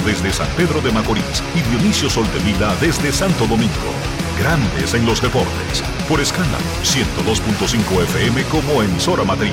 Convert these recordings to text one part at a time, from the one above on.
Desde San Pedro de Macorís y Dionisio Soltevila desde Santo Domingo. Grandes en los deportes. Por escala 102.5 FM como emisora matriz.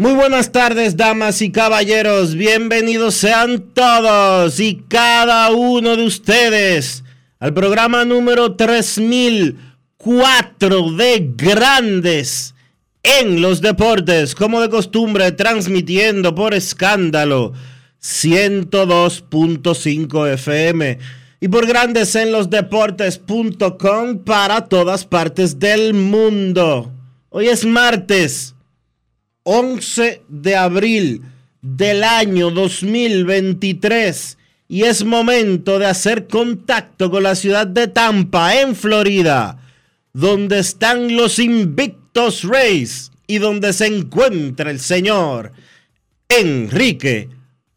Muy buenas tardes, damas y caballeros. Bienvenidos sean todos y cada uno de ustedes al programa número 3004 de Grandes en los Deportes, como de costumbre, transmitiendo por escándalo 102.5 FM y por Grandes en los Deportes.com para todas partes del mundo. Hoy es martes. 11 de abril del año 2023 y es momento de hacer contacto con la ciudad de Tampa, en Florida, donde están los invictos Rays y donde se encuentra el señor Enrique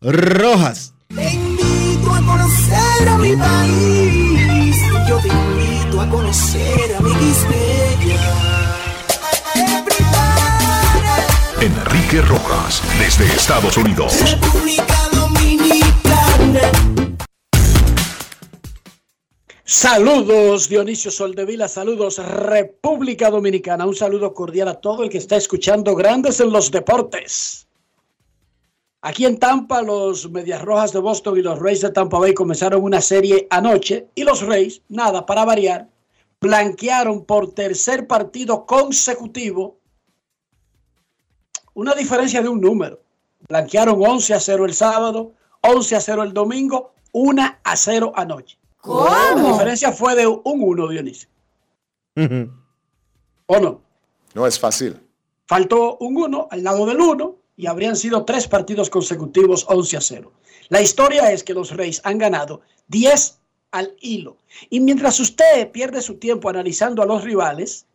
Rojas. Te invito a conocer a mi país. Yo te invito a conocer a mi Enrique Rojas, desde Estados Unidos. República Dominicana. Saludos Dionisio Soldevila, saludos República Dominicana, un saludo cordial a todo el que está escuchando Grandes en los Deportes. Aquí en Tampa, los Medias Rojas de Boston y los Rays de Tampa Bay comenzaron una serie anoche y los Rays, nada para variar, blanquearon por tercer partido consecutivo una diferencia de un número. Blanquearon 11 a 0 el sábado, 11 a 0 el domingo, 1 a 0 anoche. ¿Cómo? La diferencia fue de un 1, Dionisio. ¿O no? No es fácil. Faltó un 1 al lado del 1 y habrían sido tres partidos consecutivos 11 a 0. La historia es que los Reyes han ganado 10 al hilo. Y mientras usted pierde su tiempo analizando a los rivales,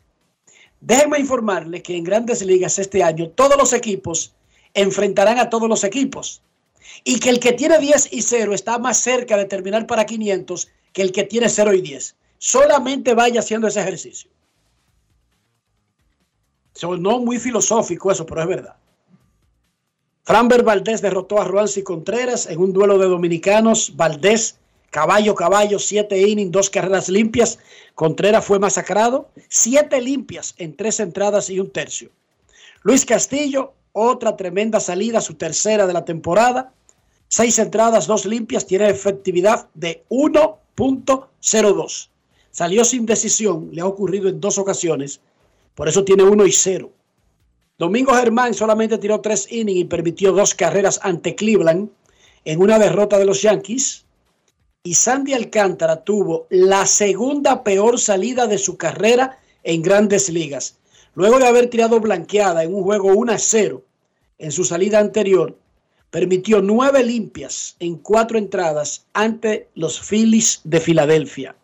déjeme informarle que en grandes ligas este año todos los equipos enfrentarán a todos los equipos. Y que el que tiene 10 y 0 está más cerca de terminar para 500 que el que tiene 0 y 10. Solamente vaya haciendo ese ejercicio. No muy filosófico eso, pero es verdad. Framber Valdés derrotó a Ruancy Contreras en un duelo de dominicanos. Valdés, caballo, caballo, siete innings, dos carreras limpias. Contreras fue masacrado. Siete limpias en tres entradas y un tercio. Luis Castillo, otra tremenda salida, su tercera de la temporada. Seis entradas, dos limpias, tiene efectividad de 1.02. Salió sin decisión, le ha ocurrido en dos ocasiones. Por eso tiene 1 y 0. Domingo Germán solamente tiró tres innings y permitió dos carreras ante Cleveland en una derrota de los Yankees. Y Sandy Alcántara tuvo la segunda peor salida de su carrera en grandes ligas. Luego de haber tirado blanqueada en un juego 1 a 0 en su salida anterior, permitió nueve limpias en cuatro entradas ante los Phillies de Filadelfia.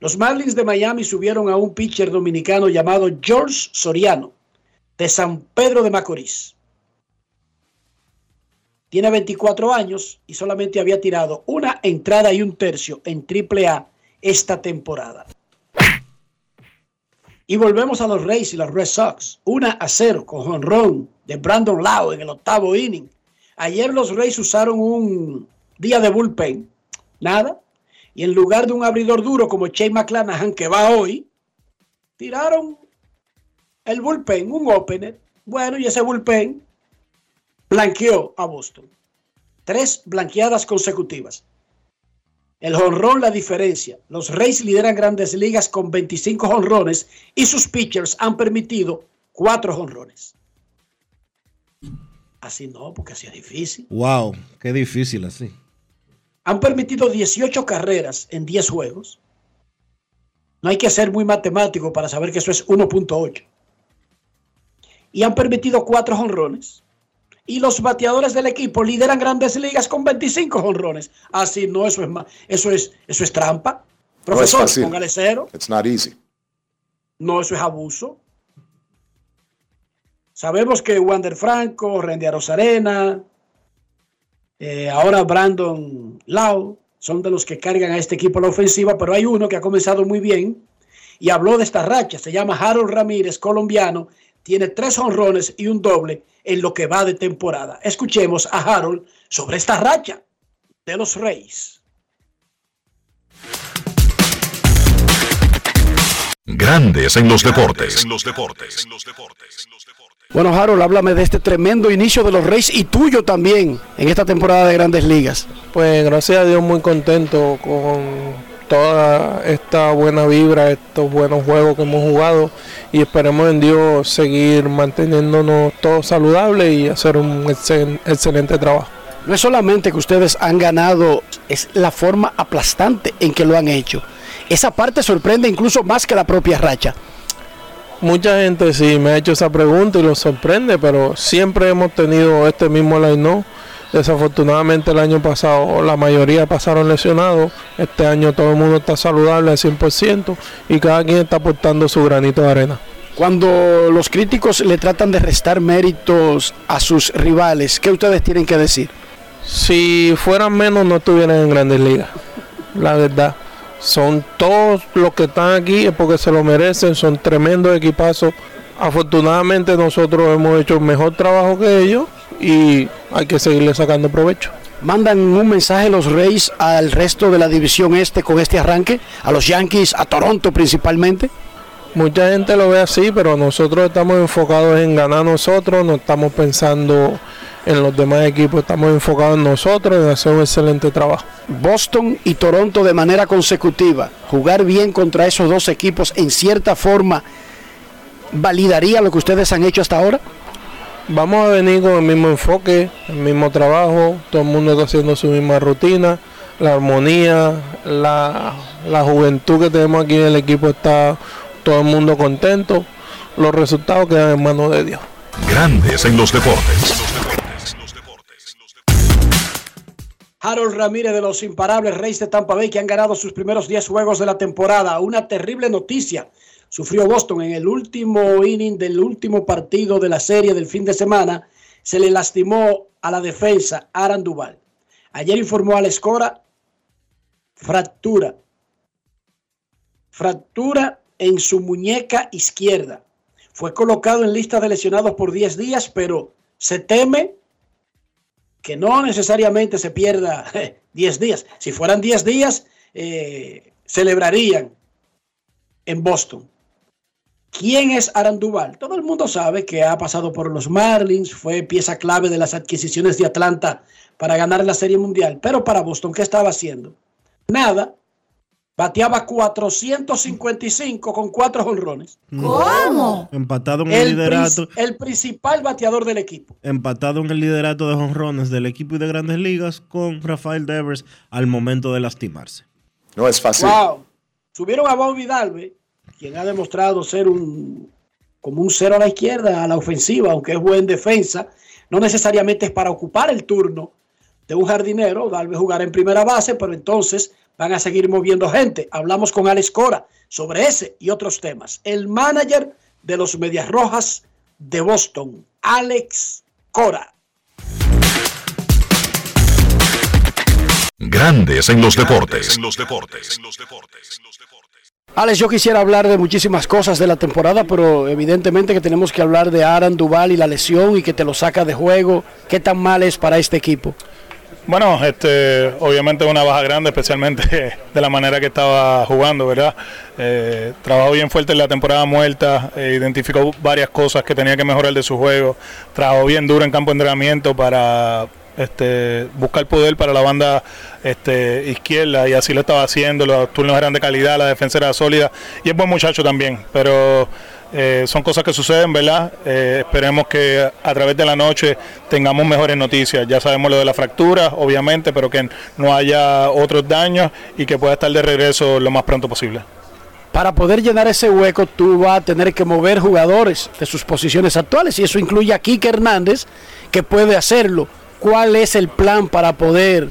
Los Marlins de Miami subieron a un pitcher dominicano llamado George Soriano de San Pedro de Macorís. Tiene 24 años y solamente había tirado una entrada y un tercio en AAA esta temporada. Y volvemos a los Rays y los Red Sox. Una a cero con jonrón de Brandon Lau en el octavo inning. Ayer los Rays usaron un día de bullpen. Nada. Y en lugar de un abridor duro como Shane McClanahan que va hoy, tiraron el bullpen, un opener, Bueno, y ese bullpen blanqueó a Boston. Tres blanqueadas consecutivas. El jonrón, la diferencia. Los Reyes lideran grandes ligas con 25 jonrones y sus pitchers han permitido cuatro jonrones. Así no, porque así es difícil. Wow, qué difícil así. Han permitido 18 carreras en 10 juegos. No hay que ser muy matemático para saber que eso es 1.8. Y han permitido cuatro jonrones y los bateadores del equipo lideran grandes ligas con 25 jonrones. Así no, eso es eso es, eso es trampa. Profesor, no póngale cero. It's not easy. No, eso es abuso. Sabemos que Wander Franco, Randy Arozarena, eh, ahora Brandon Lau son de los que cargan a este equipo la ofensiva, pero hay uno que ha comenzado muy bien y habló de esta racha. Se llama Harold Ramírez, colombiano, tiene tres honrones y un doble en lo que va de temporada. Escuchemos a Harold sobre esta racha de los Reyes. Grandes en los deportes. En los deportes. Bueno, Harold, háblame de este tremendo inicio de los Reyes y tuyo también en esta temporada de Grandes Ligas. Pues gracias a Dios muy contento con toda esta buena vibra, estos buenos juegos que hemos jugado y esperemos en Dios seguir manteniéndonos todos saludables y hacer un excelente trabajo. No es solamente que ustedes han ganado, es la forma aplastante en que lo han hecho. Esa parte sorprende incluso más que la propia racha. Mucha gente sí me ha hecho esa pregunta y lo sorprende, pero siempre hemos tenido este mismo line Desafortunadamente el año pasado la mayoría pasaron lesionados. Este año todo el mundo está saludable al 100% y cada quien está aportando su granito de arena. Cuando los críticos le tratan de restar méritos a sus rivales, ¿qué ustedes tienen que decir? Si fueran menos no estuvieran en grandes ligas. La verdad. Son todos los que están aquí es porque se lo merecen, son tremendos equipazos. Afortunadamente nosotros hemos hecho mejor trabajo que ellos y hay que seguirle sacando provecho. ¿Mandan un mensaje los Reyes al resto de la división este con este arranque? ¿A los Yankees, a Toronto principalmente? Mucha gente lo ve así, pero nosotros estamos enfocados en ganar nosotros, no estamos pensando en los demás equipos, estamos enfocados en nosotros, en hacer un excelente trabajo. Boston y Toronto de manera consecutiva, jugar bien contra esos dos equipos en cierta forma, ¿validaría lo que ustedes han hecho hasta ahora? Vamos a venir con el mismo enfoque, el mismo trabajo, todo el mundo está haciendo su misma rutina, la armonía, la, juventud que tenemos aquí en el equipo está todo el mundo contento, los resultados quedan en manos de Dios. Grandes en los deportes. Harold Ramírez de los imparables Reyes de Tampa Bay que han ganado sus primeros 10 juegos de la temporada. Una terrible noticia sufrió Boston en el último inning del último partido de la serie del fin de semana. Se le lastimó a la defensa Aran Duval. Ayer informó a la escora fractura. Fractura en su muñeca izquierda. Fue colocado en lista de lesionados por 10 días, pero se teme que no necesariamente se pierda 10 días. Si fueran 10 días, eh, celebrarían en Boston. ¿Quién es Aranduval? Todo el mundo sabe que ha pasado por los Marlins, fue pieza clave de las adquisiciones de Atlanta para ganar la Serie Mundial. Pero para Boston, ¿qué estaba haciendo? Nada. Bateaba 455 con cuatro jonrones. ¿Cómo? Empatado en el, liderato. el principal bateador del equipo. Empatado en el liderato de jonrones del equipo y de grandes ligas con Rafael Devers al momento de lastimarse. No es fácil. Wow. Subieron a Bobby Dalbe quien ha demostrado ser un como un cero a la izquierda, a la ofensiva, aunque es buen defensa, no necesariamente es para ocupar el turno de un jardinero, darle jugar en primera base, pero entonces van a seguir moviendo gente. Hablamos con Alex Cora sobre ese y otros temas. El manager de los Medias Rojas de Boston, Alex Cora. Grandes en los deportes. En los deportes. En los deportes. Alex, yo quisiera hablar de muchísimas cosas de la temporada, pero evidentemente que tenemos que hablar de Aran Duval y la lesión y que te lo saca de juego. ¿Qué tan mal es para este equipo? Bueno, este, obviamente una baja grande, especialmente de la manera que estaba jugando, ¿verdad? Eh, trabajó bien fuerte en la temporada muerta, eh, identificó varias cosas que tenía que mejorar de su juego, trabajó bien duro en campo de entrenamiento para este, buscar poder para la banda este, izquierda y así lo estaba haciendo, los turnos eran de calidad, la defensa era sólida y es buen muchacho también, pero eh, son cosas que suceden, ¿verdad? Eh, esperemos que a través de la noche tengamos mejores noticias. Ya sabemos lo de la fractura, obviamente, pero que no haya otros daños y que pueda estar de regreso lo más pronto posible. Para poder llenar ese hueco, tú vas a tener que mover jugadores de sus posiciones actuales y eso incluye a Kike Hernández, que puede hacerlo. ¿Cuál es el plan para poder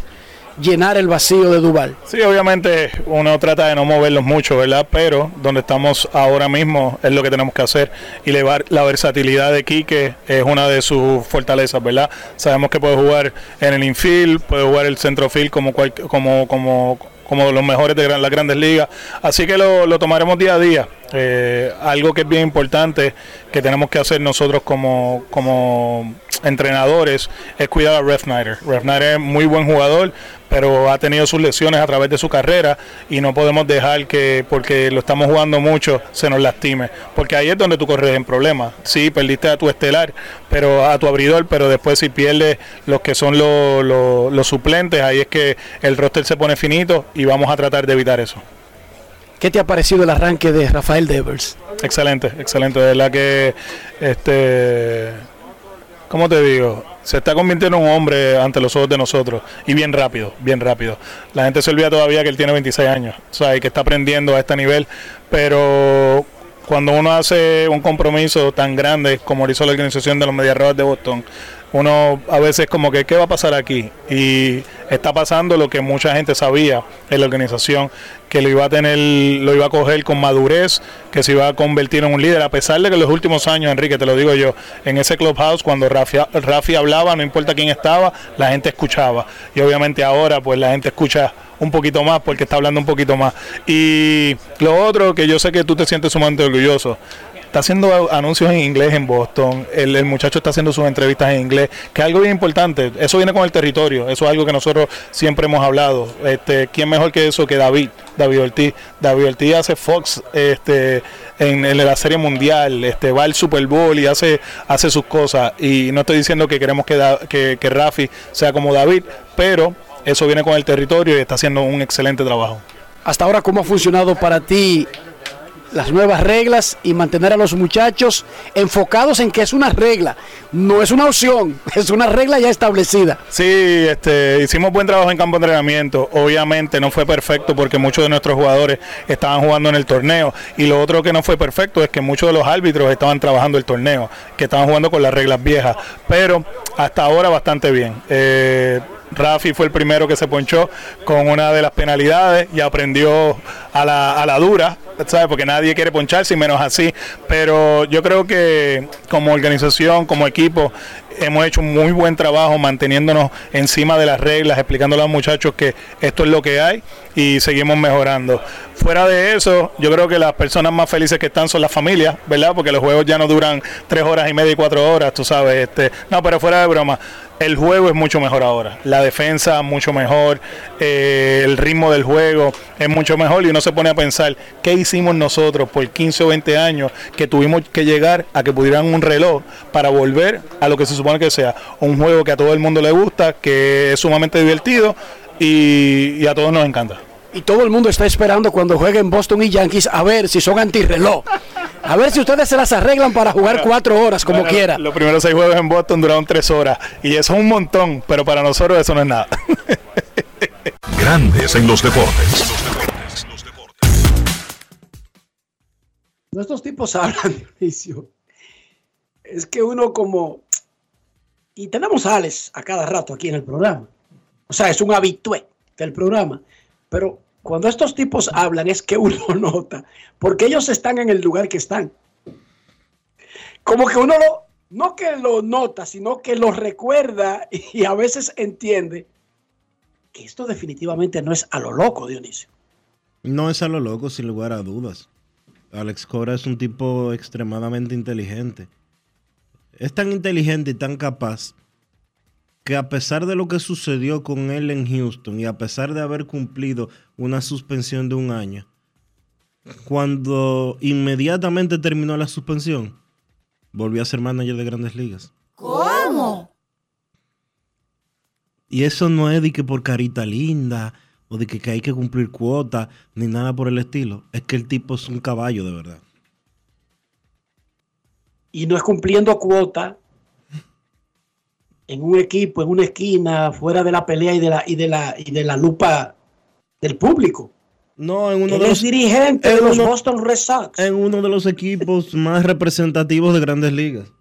llenar el vacío de Duval. Sí, obviamente uno trata de no moverlos mucho, ¿verdad? Pero donde estamos ahora mismo es lo que tenemos que hacer y elevar la versatilidad de Quique es una de sus fortalezas, ¿verdad? Sabemos que puede jugar en el infield, puede jugar el centrofield como como como como los mejores de las grandes ligas. Así que lo, lo tomaremos día a día. Eh, algo que es bien importante que tenemos que hacer nosotros como, como entrenadores es cuidar a Ref Snyder. Ref es muy buen jugador, pero ha tenido sus lesiones a través de su carrera y no podemos dejar que porque lo estamos jugando mucho se nos lastime, porque ahí es donde tú corres en problemas. Sí, perdiste a tu estelar, pero a tu abridor, pero después si pierdes los que son los, los suplentes, ahí es que el roster se pone finito y vamos a tratar de evitar eso. ¿Qué te ha parecido el arranque de Rafael Devers? Excelente, excelente. De verdad que, este, ¿cómo te digo? Se está convirtiendo en un hombre ante los ojos de nosotros. Y bien rápido, bien rápido. La gente se olvida todavía que él tiene 26 años, o sea, y que está aprendiendo a este nivel, pero cuando uno hace un compromiso tan grande como lo hizo la organización de los Medias de Boston, uno a veces como que, ¿qué va a pasar aquí? Y está pasando lo que mucha gente sabía en la organización, que lo iba a tener, lo iba a coger con madurez, que se iba a convertir en un líder, a pesar de que en los últimos años, Enrique, te lo digo yo, en ese clubhouse, cuando Rafi, hablaba, no importa quién estaba, la gente escuchaba. Y obviamente ahora, pues la gente escucha un poquito más porque está hablando un poquito más. Y lo otro que yo sé que tú te sientes sumamente orgulloso, está haciendo anuncios en inglés en Boston, el, muchacho está haciendo sus entrevistas en inglés, que es algo bien importante, eso viene con el territorio, eso es algo que nosotros siempre hemos hablado, este, ¿quién mejor que eso que David, David Ortiz? David Ortiz hace Fox este, en, la Serie Mundial, este, va al Super Bowl y hace, sus cosas, y no estoy diciendo que queremos que, que, que Rafi sea como David, pero eso viene con el territorio y está haciendo un excelente trabajo. Hasta ahora, ¿cómo ha funcionado para ti las nuevas reglas y mantener a los muchachos enfocados en que es una regla, no es una opción, es una regla ya establecida. Sí, este, hicimos buen trabajo en campo de entrenamiento, obviamente no fue perfecto porque muchos de nuestros jugadores estaban jugando en el torneo y lo otro que no fue perfecto es que muchos de los árbitros estaban trabajando el torneo, que estaban jugando con las reglas viejas, pero hasta ahora bastante bien. Eh, Rafi fue el primero que se ponchó con una de las penalidades y aprendió a la, a la dura, ¿sabes? Porque nadie quiere poncharse menos así. Pero yo creo que como organización, como equipo, hemos hecho un muy buen trabajo manteniéndonos encima de las reglas, explicándole a los muchachos que esto es lo que hay y seguimos mejorando. Fuera de eso, yo creo que las personas más felices que están son las familias, ¿verdad? Porque los juegos ya no duran tres horas y media y cuatro horas, tú sabes. Este, no, pero fuera de broma, el juego es mucho mejor ahora. La defensa mucho mejor, eh, el ritmo del juego es mucho mejor y uno se pone a pensar qué hicimos nosotros por 15 o 20 años que tuvimos que llegar a que pudieran un reloj para volver a lo que se supone que sea un juego que a todo el mundo le gusta, que es sumamente divertido y, y a todos nos encanta. Y todo el mundo está esperando cuando jueguen Boston y Yankees a ver si son antirreloj. A ver si ustedes se las arreglan para jugar cuatro horas como quiera. Los primeros seis juegos en Boston duraron tres horas y eso es un montón, pero para nosotros eso no es nada. Grandes en los deportes. Nuestros tipos hablan, Dionisio. Es que uno como... Y tenemos a Alex a cada rato aquí en el programa. O sea, es un habitué del programa. Pero cuando estos tipos hablan es que uno nota, porque ellos están en el lugar que están. Como que uno lo, no que lo nota, sino que lo recuerda y a veces entiende que esto definitivamente no es a lo loco, Dionisio. No es a lo loco, sin lugar a dudas. Alex Cora es un tipo extremadamente inteligente. Es tan inteligente y tan capaz que a pesar de lo que sucedió con él en Houston y a pesar de haber cumplido una suspensión de un año, cuando inmediatamente terminó la suspensión, volvió a ser manager de grandes ligas. ¿Cómo? Y eso no es de que por carita linda o de que, que hay que cumplir cuota ni nada por el estilo. Es que el tipo es un caballo de verdad. Y no es cumpliendo cuota en un equipo, en una esquina, fuera de la pelea y de la, y de la, y de la lupa del público. No, en uno Él de es los, dirigente en de los uno- Boston Red Sox. en uno de los equipos más representativos de grandes ligas.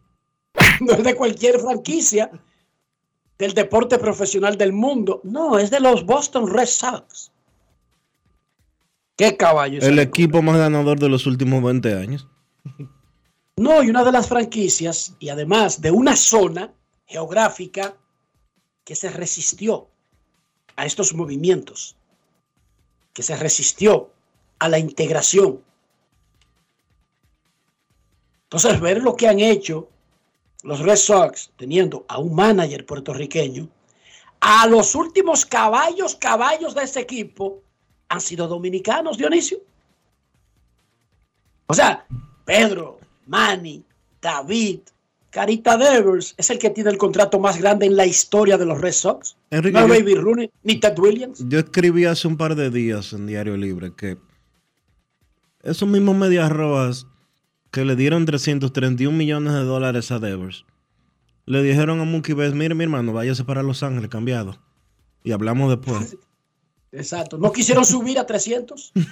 No es de cualquier franquicia del deporte profesional del mundo. No, es de los Boston Red Sox. ¿Qué caballo? El equipo más ganador de los últimos 20 años. No, y una de las franquicias, y además de una zona geográfica que se resistió a estos movimientos, que se resistió a la integración. Entonces, ver lo que han hecho los Red Sox teniendo a un manager puertorriqueño, a los últimos caballos, caballos de ese equipo han sido dominicanos, Dionisio. O sea, Pedro, Manny, David, Carita Devers es el que tiene el contrato más grande en la historia de los Red Sox. Enrique, no Baby Rooney ni Ted Williams. Yo escribí hace un par de días en Diario Libre que esos mismos medias rojas que le dieron 331 millones de dólares a Devers, le dijeron a Mookie Betts, mire mi hermano, váyase para Los Ángeles, cambiado. Y hablamos después. Exacto. No quisieron subir a 300.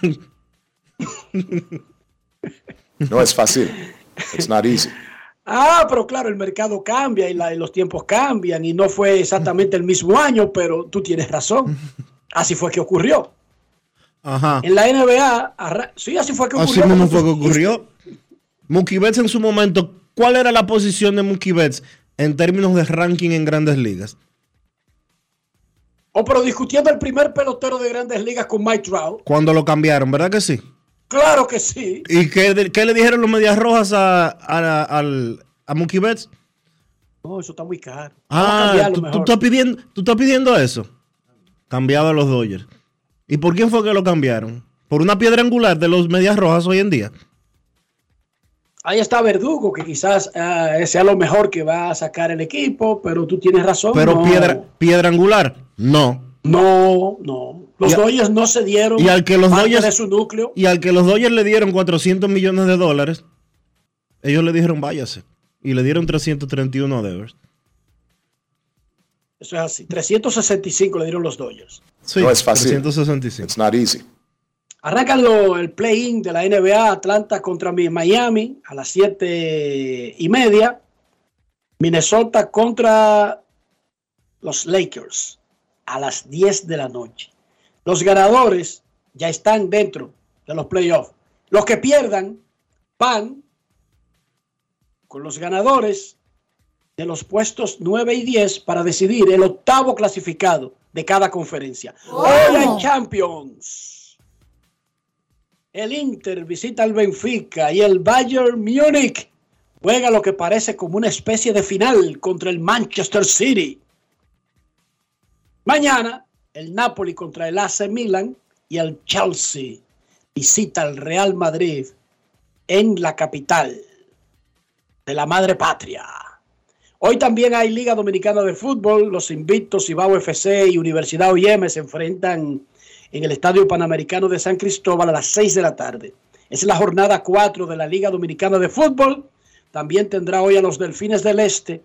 No es fácil. It's not easy. Ah, pero claro, el mercado cambia y, la- y los tiempos cambian y no fue exactamente el mismo año, pero tú tienes razón. Así fue que ocurrió. Ajá. En la NBA, sí, así fue que Así ocurrió. mismo como fue que ocurrió. Mookie Betts en su momento, ¿cuál era la posición de Mookie Betts en términos de ranking en grandes ligas? Oh, pero discutiendo el primer pelotero de grandes ligas con Mike Trout. Cuando lo cambiaron, ¿verdad que sí? Claro que sí. ¿Y qué, qué le dijeron los medias rojas a, a, Mookie Betts? No, eso está muy caro. Ah, tú, estás pidiendo, tú estás pidiendo eso. Cambiado a los Dodgers. ¿Y por quién fue que lo cambiaron? ¿Por una piedra angular de los medias rojas hoy en día? Ahí está Verdugo, que quizás ah, sea lo mejor que va a sacar el equipo, pero tú tienes razón. Pero no. piedra, piedra angular, no. No, no. Los Dodgers no se dieron y al que los parte Dodgers- de su núcleo. Y al que los Dodgers le dieron 400 millones de dólares, ellos le dijeron váyase. Y le dieron 331 a Devers. Eso es así. 365 le dieron los Dodgers. Sí, No es fácil. 365. It's not easy. Arrancan el play-in de la NBA, Atlanta contra mi- Miami a las 7 y media. Minnesota contra los Lakers a las 10 de la noche. Los ganadores ya están dentro de los playoffs. Los que pierdan van con los ganadores de los puestos 9 y 10 para decidir el octavo clasificado de cada conferencia. Hoy hay Champions. El Inter visita al Benfica y el Bayern Múnich juega lo que parece como una especie de final contra el Manchester City. Mañana, el Napoli contra el AC Milan y el Chelsea visita al Real Madrid en la capital de la madre patria. Hoy también hay Liga Dominicana de Fútbol. Los Invictos, Cibao FC y Universidad OIM se enfrentan en el Estadio Panamericano de San Cristóbal a las 6 de la tarde. Es la jornada 4 de la Liga Dominicana de Fútbol. También tendrá hoy a los Delfines del Este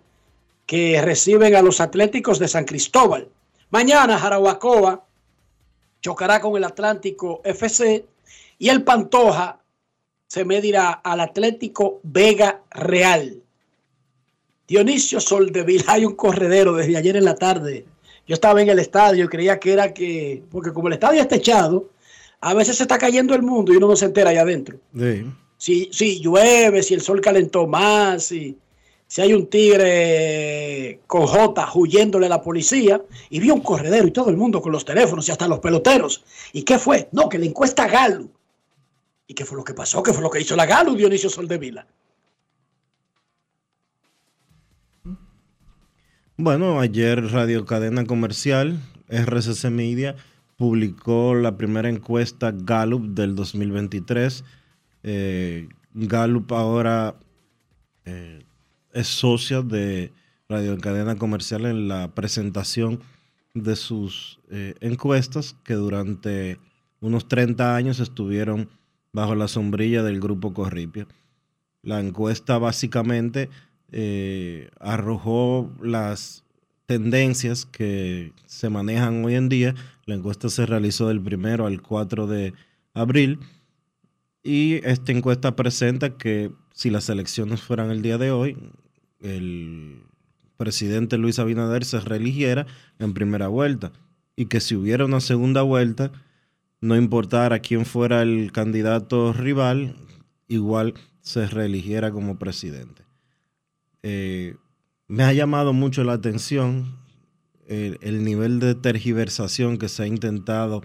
que reciben a los Atléticos de San Cristóbal. Mañana Jarabacoa chocará con el Atlántico FC y el Pantoja se medirá al Atlético Vega Real. Dionisio Soldevila, hay un corredero desde ayer en la tarde. Yo estaba en el estadio y creía que era que, porque como el estadio está techado, a veces se está cayendo el mundo y uno no se entera allá adentro. Sí. Si, si llueve, si el sol calentó más, si, si hay un tigre con J huyéndole a la policía, y vi un corredero y todo el mundo con los teléfonos y hasta los peloteros. ¿Y qué fue? No, que la encuesta Galo. ¿Y qué fue lo que pasó? ¿Qué fue lo que hizo la Galo, Dionisio Soldevila? Bueno, ayer Radio Cadena Comercial, RCC Media, publicó la primera encuesta Gallup del 2023. Eh, Gallup ahora eh, es socia de Radio Cadena Comercial en la presentación de sus eh, encuestas que durante unos 30 años estuvieron bajo la sombrilla del grupo Corripio. La encuesta básicamente eh, arrojó las tendencias que se manejan hoy en día. La encuesta se realizó del primero al 4 de abril y esta encuesta presenta que si las elecciones fueran el día de hoy, el presidente Luis Abinader se reeligiera en primera vuelta y que si hubiera una segunda vuelta, no importara quién fuera el candidato rival, igual se reeligiera como presidente. Eh, me ha llamado mucho la atención el, el, nivel de tergiversación que se ha intentado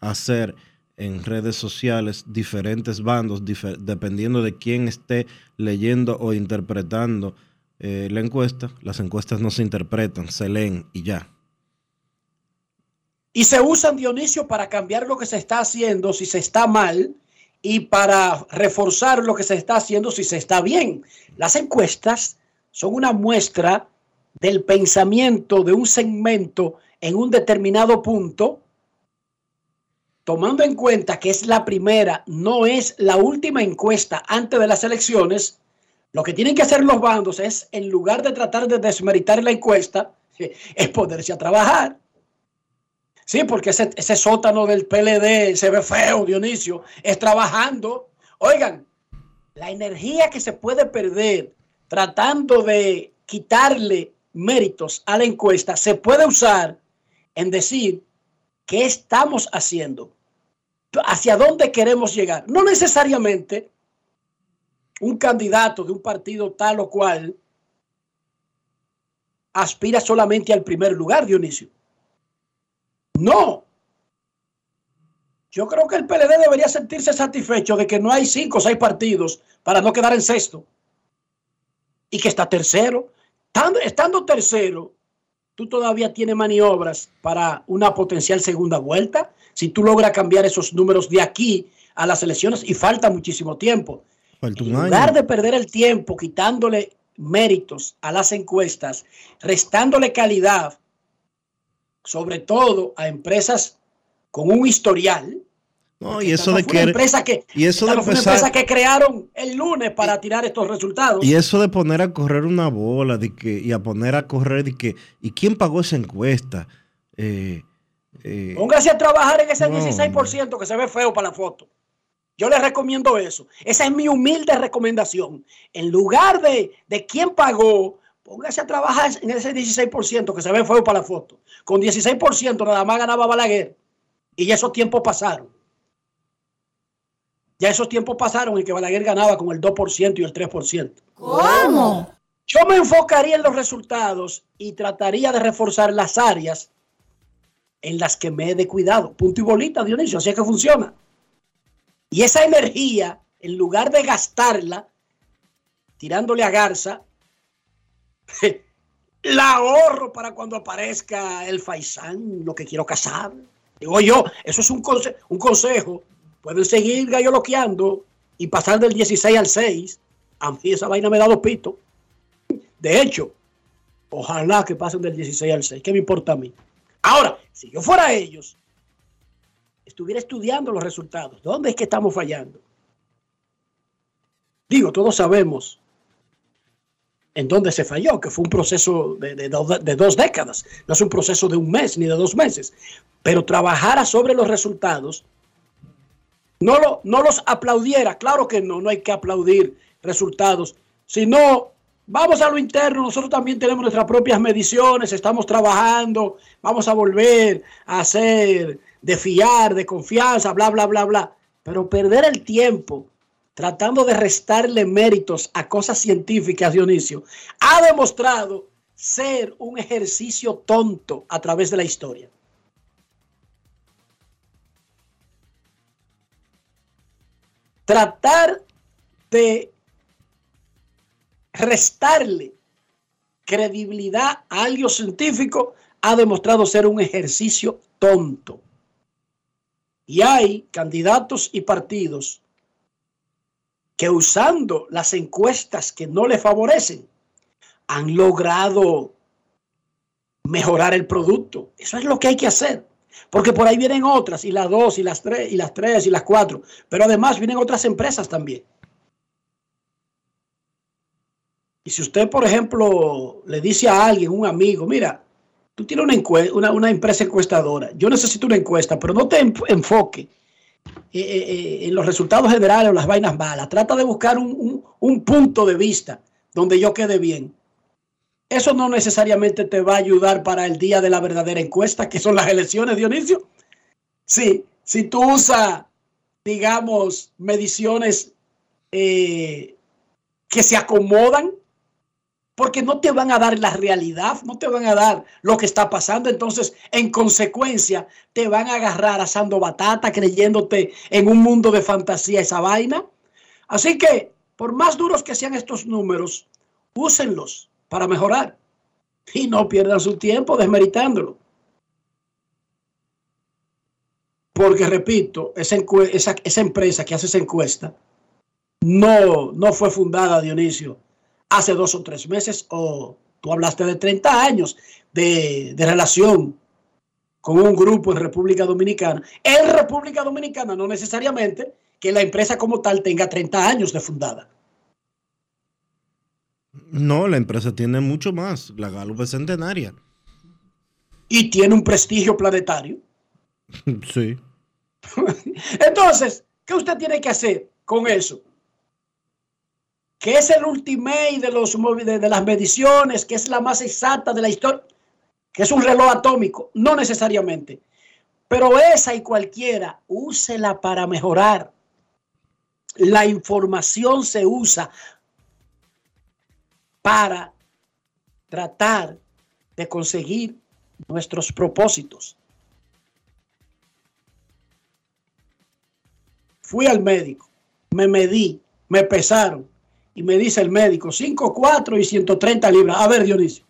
hacer en redes sociales, diferentes bandos, dependiendo de quién esté leyendo o interpretando eh, la encuesta. Las encuestas no se interpretan, se leen y ya. Y se usan, Dionisio, para cambiar lo que se está haciendo si se está mal y para reforzar lo que se está haciendo si se está bien. Las encuestas son una muestra del pensamiento de un segmento en un determinado punto, tomando en cuenta que es la primera, no es la última encuesta antes de las elecciones, lo que tienen que hacer los bandos es, en lugar de tratar de desmeritar la encuesta, es ponerse a trabajar. Sí, porque ese, ese sótano del PLD se ve feo, Dionisio, es trabajando. Oigan, la energía que se puede perder tratando de quitarle méritos a la encuesta se puede usar en decir qué estamos haciendo, hacia dónde queremos llegar. No necesariamente un candidato de un partido tal o cual aspira solamente al primer lugar, Dionisio. No. Yo creo que el PLD debería sentirse satisfecho de que no hay cinco o seis partidos para no quedar en sexto. Y que está tercero. Estando, tercero, tú todavía tienes maniobras para una potencial segunda vuelta. Si tú logras cambiar esos números de aquí a las elecciones y falta muchísimo tiempo. Falta en lugar de perder el tiempo quitándole méritos a las encuestas, restándole calidad, sobre todo a empresas con un historial. No, y eso de que, empresa que y eso de una empresa que crearon el lunes para tirar estos resultados. Y eso de poner a correr una bola de que, y a poner a correr de que ¿y quién pagó esa encuesta? Eh, eh, Póngase a trabajar en ese no, 16% que se ve feo para la foto. Yo les recomiendo eso. Esa es mi humilde recomendación. En lugar de, de quién pagó, póngase a trabajar en ese 16% que se ve feo para la foto. Con 16% nada más ganaba Balaguer. Y ya esos tiempos pasaron. Ya esos tiempos pasaron en que Balaguer ganaba con el 2% y el 3%. ¿Cómo? Yo me enfocaría en los resultados y trataría de reforzar las áreas en las que me he de cuidado. Punto y bolita, Dionisio. Así es que funciona. Y esa energía, en lugar de gastarla tirándole a Garza, la ahorro para cuando aparezca el Faisán, lo que quiero casar. Digo yo, eso es un, un consejo. Pueden seguir galloloqueando y pasar del 16 al 6. A mí esa vaina me da dos pitos. De hecho, ojalá que pasen del 16 al 6. ¿Qué me importa a mí? Ahora, si yo fuera ellos, estuviera estudiando los resultados. ¿Dónde es que estamos fallando? Digo, todos sabemos en dónde se falló, que fue un proceso de, dos décadas, no es un proceso de un mes ni de dos meses, pero trabajara sobre los resultados, no, no los aplaudiera, claro que no, no hay que aplaudir resultados, sino vamos a lo interno, nosotros también tenemos nuestras propias mediciones, estamos trabajando, vamos a volver a hacer de fiar, de confianza, bla, bla, bla, bla. Pero perder el tiempo tratando de restarle méritos a cosas científicas, Dionisio, ha demostrado ser un ejercicio tonto a través de la historia. Tratar de restarle credibilidad a algo científico ha demostrado ser un ejercicio tonto. Y hay candidatos y partidos que usando las encuestas que no le favorecen, han logrado mejorar el producto. Eso es lo que hay que hacer. Porque por ahí vienen otras, y las dos, y las tres, y las tres, y las cuatro. Pero además vienen otras empresas también. Y si usted, por ejemplo, le dice a alguien, un amigo, mira, tú tienes una, una, empresa encuestadora, yo necesito una encuesta, pero no te enfoque eh, eh, eh, en los resultados generales o las vainas malas. Trata de buscar un, un punto de vista donde yo quede bien. Eso no necesariamente te va a ayudar para el día de la verdadera encuesta, que son las elecciones, Dionisio. Sí, si tú usas, digamos, mediciones que se acomodan porque no te van a dar la realidad, no te van a dar lo que está pasando. Entonces, en consecuencia, te van a agarrar asando batata, creyéndote en un mundo de fantasía esa vaina. Así que, por más duros que sean estos números, úsenlos para mejorar y no pierdan su tiempo desmeritándolo. Porque, repito, esa, esa, esa empresa que hace esa encuesta no, no fue fundada, Dionisio, hace dos o tres meses, o tú hablaste de 30 años de, relación con un grupo en República Dominicana. En República Dominicana no necesariamente que la empresa como tal tenga 30 años de fundada. No, la empresa tiene mucho más. La Gallup es centenaria. Y tiene un prestigio planetario. Sí. Entonces, ¿qué usted tiene que hacer con eso? Que es el ultimate de, los, de, las mediciones, que es la más exacta de la historia, que es un reloj atómico, no necesariamente. Pero esa y cualquiera, úsela para mejorar. La información se usa para tratar de conseguir nuestros propósitos. Fui al médico, me medí, me pesaron y me dice el médico, 5, 4 y 130 libras. A ver, Dionisio,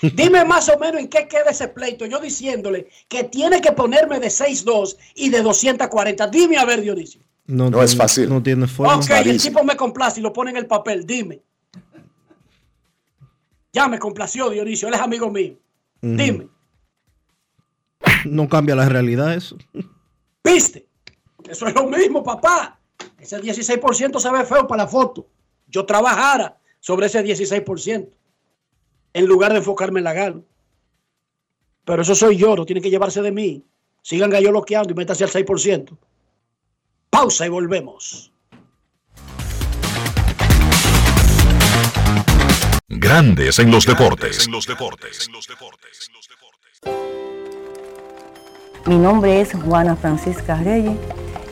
dime más o menos en qué queda ese pleito. Yo diciéndole que tiene que ponerme de 6,2 y de 240. Dime a ver, Dionisio. No, es fácil. No tiene forma. Ok, el tipo me complace y lo pone en el papel. Dime. Ya me complació Dionisio, él es amigo mío. Dime. No cambia la realidad eso. ¿Viste? Eso es lo mismo, papá. Ese 16% se ve feo para la foto yo trabajara sobre ese 16%, en lugar de enfocarme en la gana. Pero eso soy yo, no tienen que llevarse de mí. Sigan gallo bloqueando y métanse al 6%. Pausa y volvemos. Grandes en los deportes. En los deportes. Mi nombre es Juana Francisca Reyes.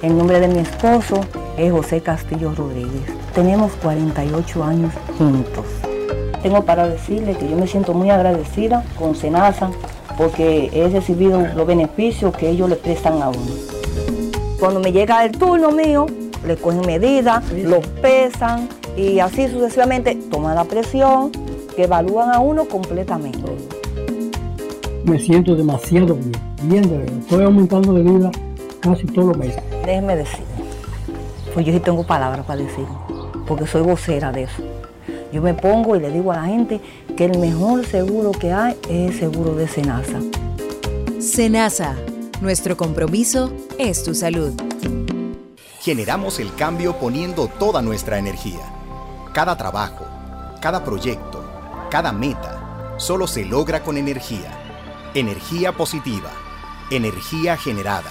El nombre de mi esposo es José Castillo Rodríguez tenemos 48 años juntos. Tengo para decirle que yo me siento muy agradecida con Senasa porque he recibido los beneficios que ellos le prestan a uno. Cuando me llega el turno mío, le cogen medidas, lo pesan y así sucesivamente toman la presión, que evalúan a uno completamente. Me siento demasiado bien, bien de verdad. Estoy aumentando de vida casi todos los meses. Déjeme decir, pues yo sí tengo palabras para decir porque soy vocera de eso. Yo me pongo y le digo a la gente que el mejor seguro que hay es el seguro de Senasa. Senasa, nuestro compromiso es tu salud. Generamos el cambio poniendo toda nuestra energía. Cada trabajo, cada proyecto, cada meta, solo se logra con energía. Energía positiva, energía generada,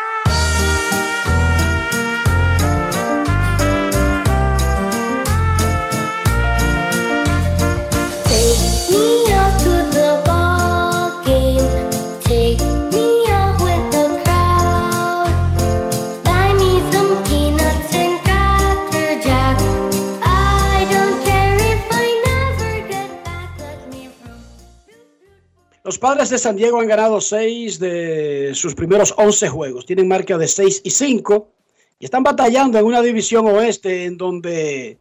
Los padres de San Diego han ganado seis de sus primeros 11 juegos. Tienen marca de 6 y 5 y están batallando en una división oeste en donde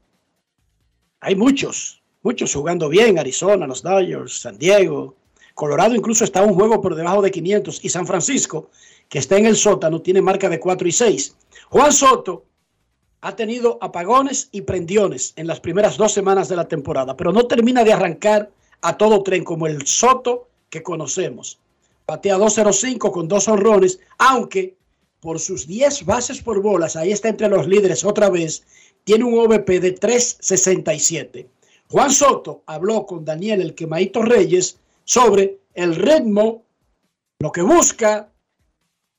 hay muchos, muchos jugando bien. Arizona, los Dodgers, San Diego. Colorado incluso está un juego por debajo de 500 y San Francisco, que está en el sótano, tiene marca de 4 y 6. Juan Soto ha tenido apagones y prendiones en las primeras dos semanas de la temporada, pero no termina de arrancar a todo tren como el Soto que conocemos. Batea 2.05 con dos honrones, aunque por sus 10 bases por bolas, ahí está entre los líderes otra vez, tiene un OVP de 3.67. Juan Soto habló con Daniel El Quemaito Reyes sobre el ritmo, lo que busca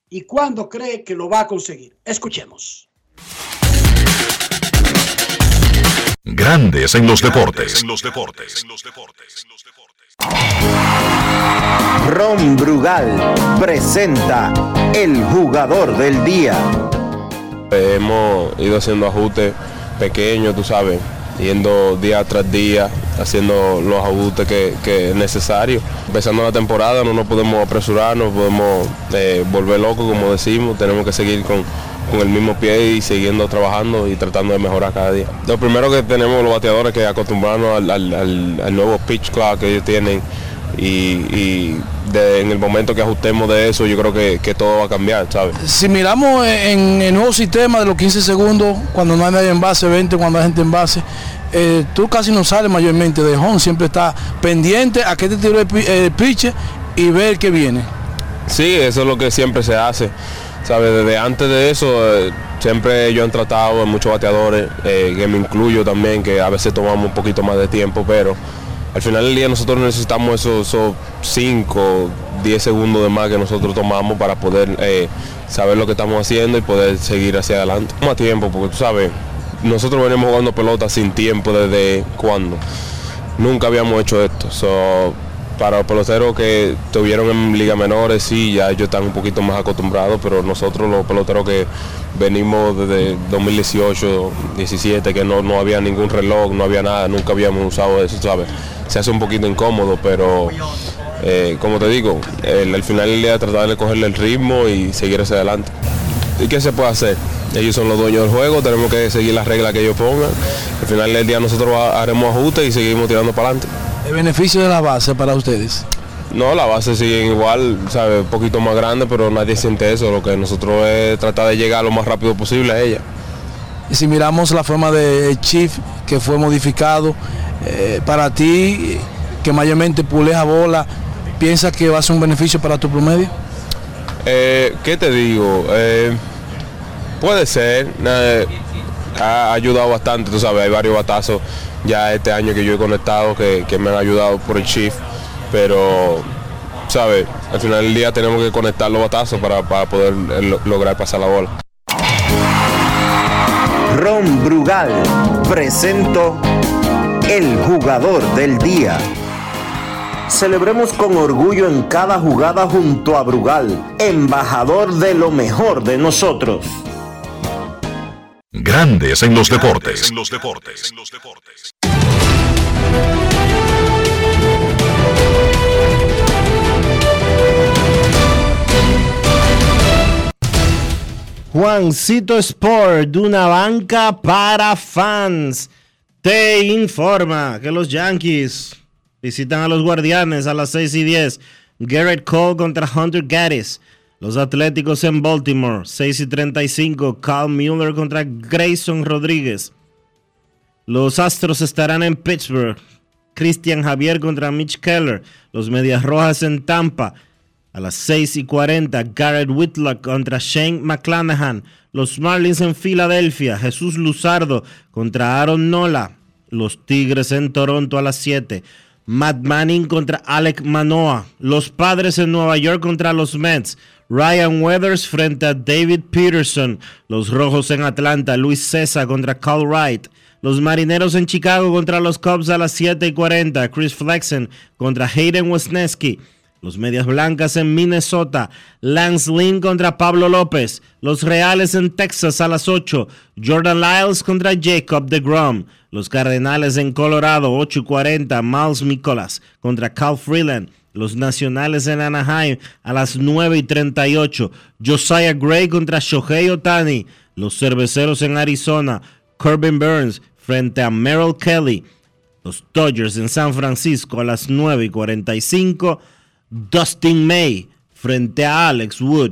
y cuándo cree que lo va a conseguir. Escuchemos. Grandes en los deportes. Ron Brugal presenta el jugador del día. Hemos ido haciendo ajustes pequeños, tú sabes, yendo día tras día, haciendo los ajustes que, que es necesario. Empezando la temporada no nos podemos apresurar, no podemos eh, volver locos, como decimos, tenemos que seguir con, con el mismo pie y siguiendo trabajando y tratando de mejorar cada día. Lo primero que tenemos los bateadores que acostumbrarnos al, al- al- al nuevo pitch clock que ellos tienen y, y de- en el momento que ajustemos de eso yo creo que, que todo va a cambiar, ¿sabes? Si miramos en el nuevo sistema de los 15 segundos, cuando no hay nadie en base, 20 cuando hay gente en base, eh, tú casi no sales mayormente de home, siempre está pendiente a que te tire el, el pitch y ver qué viene. Sí, eso es lo que siempre se hace. ¿Sabes? Desde antes de eso, eh, siempre ellos han tratado, muchos bateadores, eh, que me incluyo también, que a veces tomamos un poquito más de tiempo, pero al final del día nosotros necesitamos esos, esos 5, 10 segundos de más que nosotros tomamos para poder eh, saber lo que estamos haciendo y poder seguir hacia adelante. Más tiempo, porque tú sabes, nosotros venimos jugando pelota sin tiempo desde cuando. Nunca habíamos hecho esto. Para los peloteros que estuvieron en liga menores, sí, ya ellos están un poquito más acostumbrados, pero nosotros los peloteros que venimos desde 2018, 17, que no, no había ningún reloj, no había nada, nunca habíamos usado eso, ¿sabes? Se hace un poquito incómodo, pero eh, como te digo, el, al final del día tratar de cogerle el ritmo y seguir hacia adelante. ¿Y qué se puede hacer? Ellos son los dueños del juego, tenemos que seguir las reglas que ellos pongan. Al final del día nosotros ha- haremos ajustes y seguimos tirando para adelante. El beneficio de la base para ustedes. No, la base sigue igual, ¿sabe? Un poquito más grande, pero nadie siente eso. Lo que nosotros es tratar de llegar lo más rápido posible a ella. Y si miramos la forma de Chief que fue modificado, eh, para ti, que mayormente puleja bola, ¿piensas que va a ser un beneficio para tu promedio? Eh, ¿Qué te digo? Eh, puede ser. ha ayudado bastante, tú sabes, hay varios batazos ya este año que yo he conectado que, que me han ayudado por el Chief, pero, ¿sabes? Al final del día tenemos que conectar los batazos para, para poder eh, lo- lograr pasar la bola. Ron Brugal presento el jugador del día. Celebremos con orgullo en cada jugada junto a Brugal, embajador de lo mejor de nosotros. Grandes en los deportes. Juancito Sport, de una banca para fans, te informa que los Yankees visitan a los Guardianes a las 6 y 10. Garrett Cole contra Hunter Gaddis. Los Atléticos en Baltimore, 6 y 35. Carl Mueller contra Grayson Rodríguez. Los Astros estarán en Pittsburgh. Christian Javier contra Mitch Keller. Los Medias Rojas en Tampa. A las 6 y 40, Garrett Whitlock contra Shane McClanahan. Los Marlins en Filadelfia. Jesús Luzardo contra Aaron Nola. Los Tigres en Toronto a las 7. Matt Manning contra Alec Manoa. Los Padres en Nueva York contra los Mets. Ryan Weathers frente a David Peterson. Los Rojos en Atlanta. Luis César contra Carl Wright. Los Marineros en Chicago contra los Cubs a las 7 y 40. Chris Flexen contra Hayden Wesneski. Los Medias Blancas en Minnesota. Lance Lynn contra Pablo López. Los Reales en Texas a las 8. Jordan Lyles contra Jacob de Grom. Los Cardenales en Colorado 8 y 40. Miles Nicolas contra Cal Freeland. Los Nacionales en Anaheim a las 9 y 38. Josiah Gray contra Shohei Otani. Los Cerveceros en Arizona. Corbin Burns frente a Merrill Kelly. Los Dodgers en San Francisco a las 9 y 45. Dustin May frente a Alex Wood.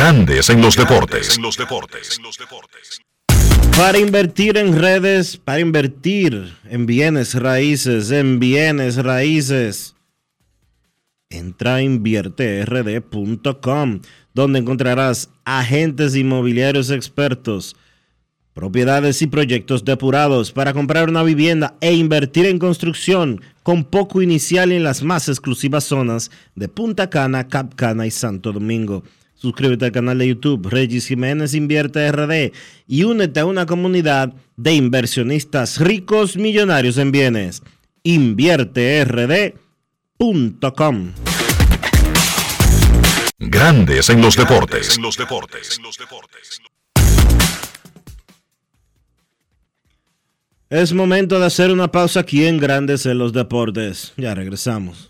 Grandes en los deportes. Para invertir en redes, para invertir en bienes raíces, en bienes raíces, entra a invierterd.com, donde encontrarás agentes inmobiliarios expertos, propiedades y proyectos depurados para comprar una vivienda e invertir en construcción con poco inicial en las más exclusivas zonas de Punta Cana, Cap Cana y Santo Domingo. Suscríbete al canal de YouTube Regis Jiménez Invierte RD y únete a una comunidad de inversionistas ricos millonarios en bienes. InvierteRD.com Grandes en los deportes. Es momento de hacer una pausa aquí en Grandes en los Deportes. Ya regresamos.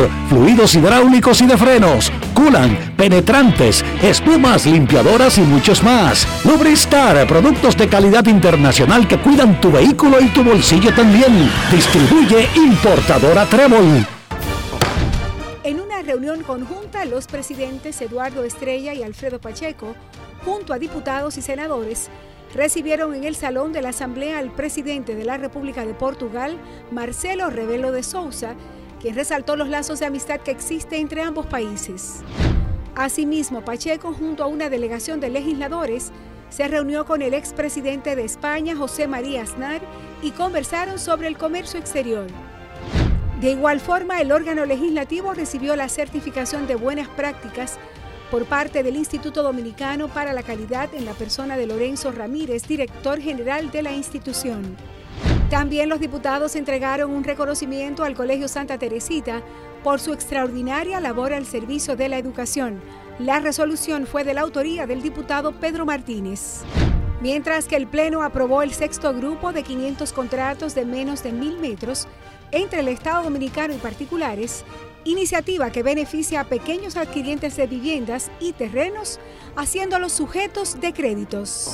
fluidos hidráulicos y de frenos, culan, penetrantes, espumas, limpiadoras y muchos más. Lubristar, productos de calidad internacional que cuidan tu vehículo y tu bolsillo también. Distribuye importadora Trébol. En una reunión conjunta, los presidentes Eduardo Estrella y Alfredo Pacheco, junto a diputados y senadores, recibieron en el salón de la Asamblea al presidente de la República de Portugal, Marcelo Rebelo de Sousa, quien resaltó los lazos de amistad que existen entre ambos países. Asimismo, Pacheco, junto a una delegación de legisladores, se reunió con el expresidente de España, José María Aznar, y conversaron sobre el comercio exterior. De igual forma, el órgano legislativo recibió la certificación de buenas prácticas por parte del Instituto Dominicano para la Calidad en la persona de Lorenzo Ramírez, director general de la institución. También los diputados entregaron un reconocimiento al Colegio Santa Teresita por su extraordinaria labor al servicio de la educación. La resolución fue de la autoría del diputado Pedro Martínez. Mientras que el Pleno aprobó el sexto grupo de 500 contratos de menos de mil metros entre el Estado Dominicano y particulares, iniciativa que beneficia a pequeños adquirientes de viviendas y terrenos, haciéndolos sujetos de créditos.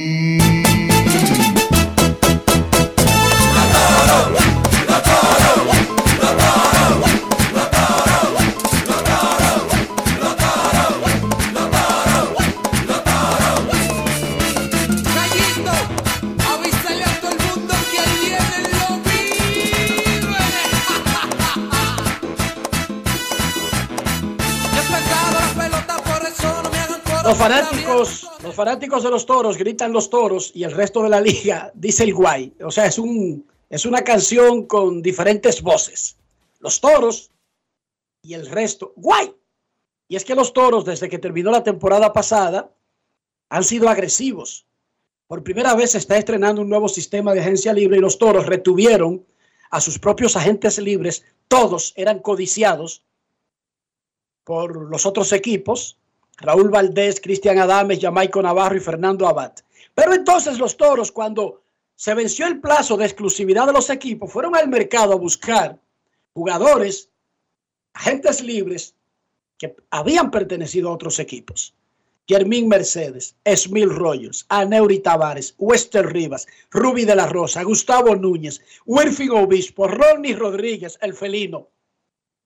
de los toros gritan los toros y el resto de la liga dice el guay. O sea, es, un, es una canción con diferentes voces. Los toros y el resto, guay. Y es que los toros, desde que terminó la temporada pasada, han sido agresivos. Por primera vez se está estrenando un nuevo sistema de agencia libre y los toros retuvieron a sus propios agentes libres. Todos eran codiciados por los otros equipos. Raúl Valdés, Cristian Adames, Jamaico Navarro y Fernando Abad. Pero entonces los toros, cuando se venció el plazo de exclusividad de los equipos, fueron al mercado a buscar jugadores, agentes libres que habían pertenecido a otros equipos. Germín Mercedes, Esmil Rogers, Aneuri Tavares, Wester Rivas, Ruby de la Rosa, Gustavo Núñez, Wilfin Obispo, Ronnie Rodríguez, el felino,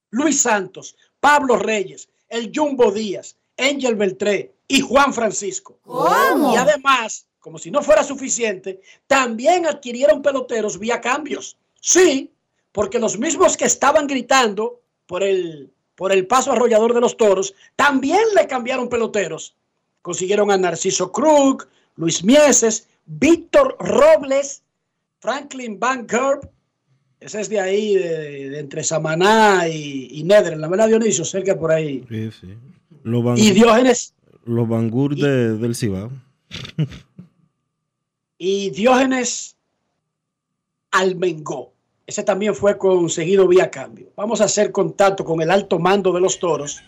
Luis Santos, Pablo Reyes, el Jumbo Díaz, Angel Beltré y Juan Francisco. ¿Cómo? Y además, como si no fuera suficiente, también adquirieron peloteros vía cambios. Sí, porque los mismos que estaban gritando por el, por el paso arrollador de los toros, también le cambiaron peloteros. Consiguieron a Narciso Krug, Luis Mieses, Víctor Robles, Franklin Van Gerb, ese es de ahí, de, de entre Samaná y, y Nedre, la verdad Dionisio, cerca por ahí. Sí, sí. Los Van- Y Diógenes, Los Bangur de- del Cibao. y Diógenes Almengó. Ese también fue conseguido vía cambio. Vamos a hacer contacto con el alto mando de los toros,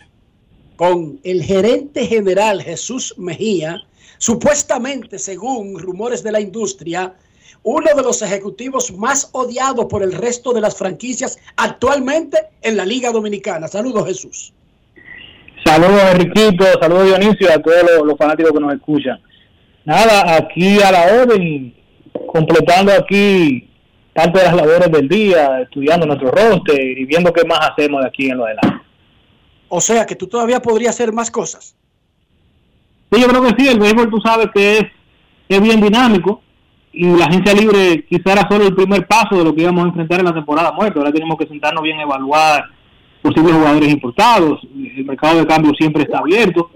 con el gerente general Jesús Mejía, supuestamente, según rumores de la industria, uno de los ejecutivos más odiados por el resto de las franquicias actualmente en la Liga Dominicana. Saludos, Jesús. Saludos Enriquito, saludos Dionisio, a todos los, los fanáticos que nos escuchan. Nada, aquí a la orden, y completando aquí parte de las labores del día, estudiando nuestro roster y viendo qué más hacemos de aquí en lo adelante. O sea que tú todavía podrías hacer más cosas. Sí, yo creo que sí, el béisbol tú sabes que es, es bien dinámico y la agencia libre quizá era solo el primer paso de lo que íbamos a enfrentar en la temporada muerta. Ahora tenemos que sentarnos bien a evaluar posibles jugadores importados, el mercado de cambio siempre está abierto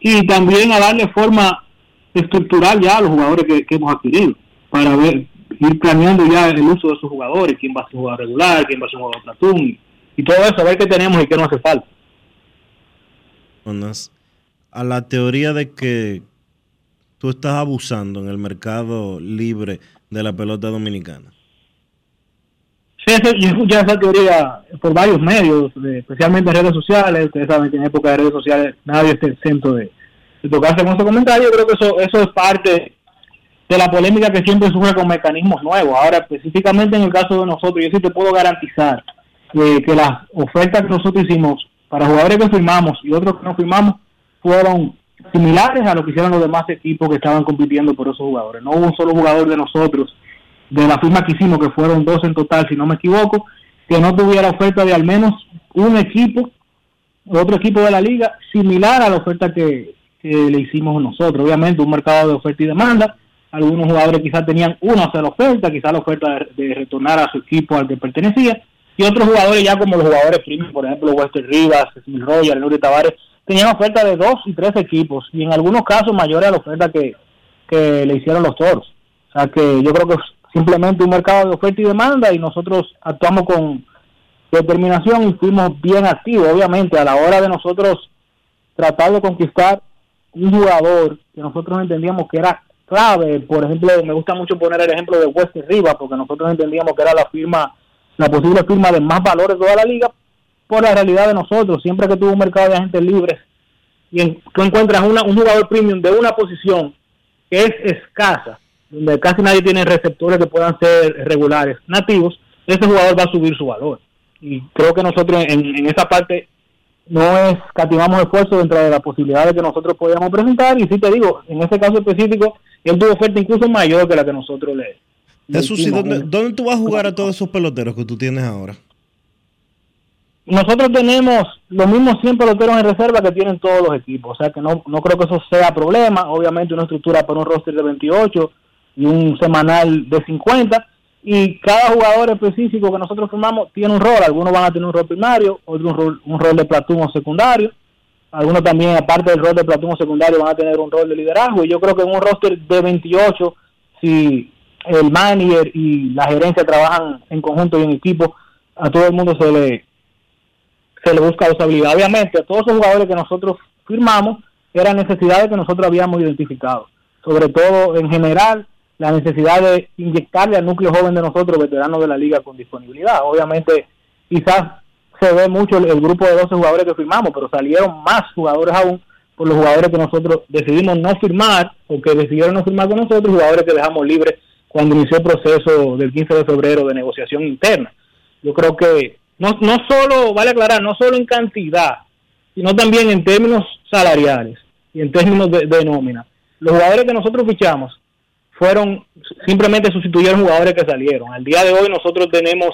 y también a darle forma estructural ya a los jugadores que, hemos adquirido para ver ir planeando ya el uso de esos jugadores, quién va a ser jugador regular, quién va a ser jugador platón y, todo eso, a ver qué tenemos y qué nos hace falta. a la teoría de que tú estás abusando en el mercado libre de la pelota dominicana. Sí, eso- yo escuché esa teoría por varios medios, especialmente en redes sociales. Ustedes saben que en época de redes sociales nadie está exento de, de tocarse con esos comentarios. Yo creo que eso, eso es parte de la polémica que siempre surge con mecanismos nuevos. Ahora, específicamente en el caso de nosotros, yo sí te puedo garantizar que las ofertas que nosotros hicimos para jugadores que firmamos y otros que no firmamos fueron similares a lo que hicieron los demás equipos que estaban compitiendo por esos jugadores. No hubo un solo jugador de nosotros de la firma que hicimos, que fueron dos en total, si no me equivoco, que no tuviera oferta de al menos un equipo, otro equipo de la liga, similar a la oferta que, que le hicimos nosotros. Obviamente, un mercado de oferta y demanda. Algunos jugadores quizás tenían una sola oferta, quizás la oferta de, retornar a su equipo al que pertenecía, y otros jugadores ya como los jugadores premium, por ejemplo, Wester Rivas, Smith Roger, Nuri Tavares, tenían oferta de dos y tres equipos, y en algunos casos mayores a la oferta que, que le hicieron los toros. O sea que yo creo que simplemente un mercado de oferta y demanda y nosotros actuamos con determinación y fuimos bien activos. Obviamente, a la hora de nosotros tratar de conquistar un jugador que nosotros entendíamos que era clave. Por ejemplo, me gusta mucho poner el ejemplo de Wesley Rivas, porque nosotros entendíamos que era la firma, la posible firma de más valor de toda la liga, por la realidad de nosotros. Siempre que tuvo un mercado de agentes libres y en- tú encuentras una- un jugador premium de una posición que es escasa, donde casi nadie tiene receptores que puedan ser regulares, nativos, ese jugador va a subir su valor. Y creo que nosotros en, en esa parte no escatimamos esfuerzo dentro de las posibilidades que nosotros podíamos presentar. Y sí te digo, en ese caso específico, él tuvo oferta incluso mayor que la que nosotros le. le Jesús, ¿y hicimos. dónde, dónde tú vas a jugar a todos esos peloteros que tú tienes ahora? Nosotros tenemos los mismos 100 peloteros en reserva que tienen todos los equipos, o sea que no, no creo que eso sea problema. Obviamente una estructura para un roster de 28 y un semanal de 50 y cada jugador específico que nosotros formamos tiene un rol. Algunos van a tener un rol primario, otros un rol, un rol de platón o secundario. Algunos también, aparte del rol de platón o secundario, van a tener un rol de liderazgo. Y yo creo que en un roster de 28, si el manager y la gerencia trabajan en conjunto y en equipo, a todo el mundo se le, se le busca usabilidad. Obviamente, a todos esos jugadores que nosotros firmamos eran necesidades que nosotros habíamos identificado. Sobre todo, en general, la necesidad de inyectarle al núcleo joven de nosotros, veteranos de la liga, con disponibilidad. Obviamente, quizás se ve mucho el, grupo de 12 jugadores que firmamos, pero salieron más jugadores aún por los jugadores que nosotros decidimos no firmar o que decidieron no firmar con nosotros, jugadores que dejamos libres cuando inició el proceso del 15 de febrero de negociación interna. Yo creo que no, no solo, vale aclarar, no solo en cantidad, sino también en términos salariales y en términos de, de nómina. Los jugadores que nosotros fichamos fueron, simplemente sustituyeron jugadores que salieron. Al día de hoy nosotros tenemos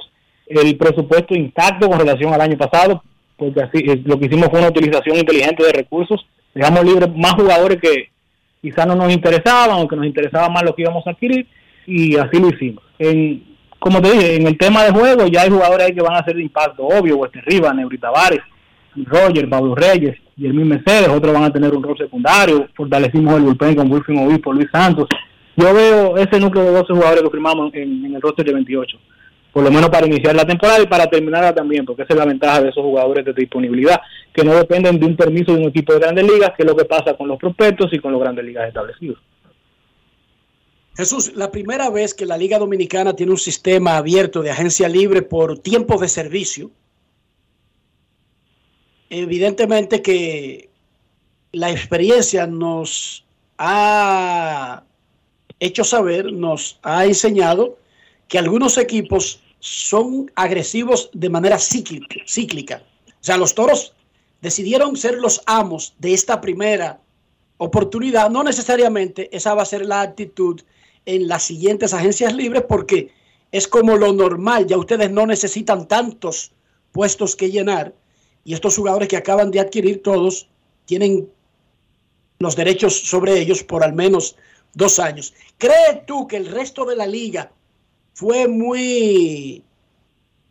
el presupuesto intacto con relación al año pasado, porque así eh, lo que hicimos fue una utilización inteligente de recursos. Dejamos libres más jugadores que quizás no nos interesaban o que nos interesaba más lo que íbamos a adquirir y así lo hicimos. En, como te dije, en el tema de juego ya hay jugadores ahí que van a hacer de impacto obvio, Wester Rivas, Neuri Tavares, Roger, Pablo Reyes y el mismo Mercedes, otros van a tener un rol secundario, fortalecimos el bullpen con Wilfin Obispo, Luis Santos. Yo veo ese núcleo de 12 jugadores que firmamos en, el roster de 28, por lo menos para iniciar la temporada y para terminarla también, porque esa es la ventaja de esos jugadores de disponibilidad, que no dependen de un permiso de un equipo de grandes ligas, que es lo que pasa con los prospectos y con los grandes ligas establecidos. Jesús, la primera vez que la Liga Dominicana tiene un sistema abierto de agencia libre por tiempo de servicio, evidentemente que la experiencia nos ha hecho saber, nos ha enseñado que algunos equipos son agresivos de manera cíclica. cíclica. O sea, los toros decidieron ser los amos de esta primera oportunidad. No necesariamente esa va a ser la actitud en las siguientes agencias libres porque es como lo normal. Ya ustedes no necesitan tantos puestos que llenar y estos jugadores que acaban de adquirir todos tienen los derechos sobre ellos por al menos dos años. ¿Crees tú que el resto de la liga fue muy,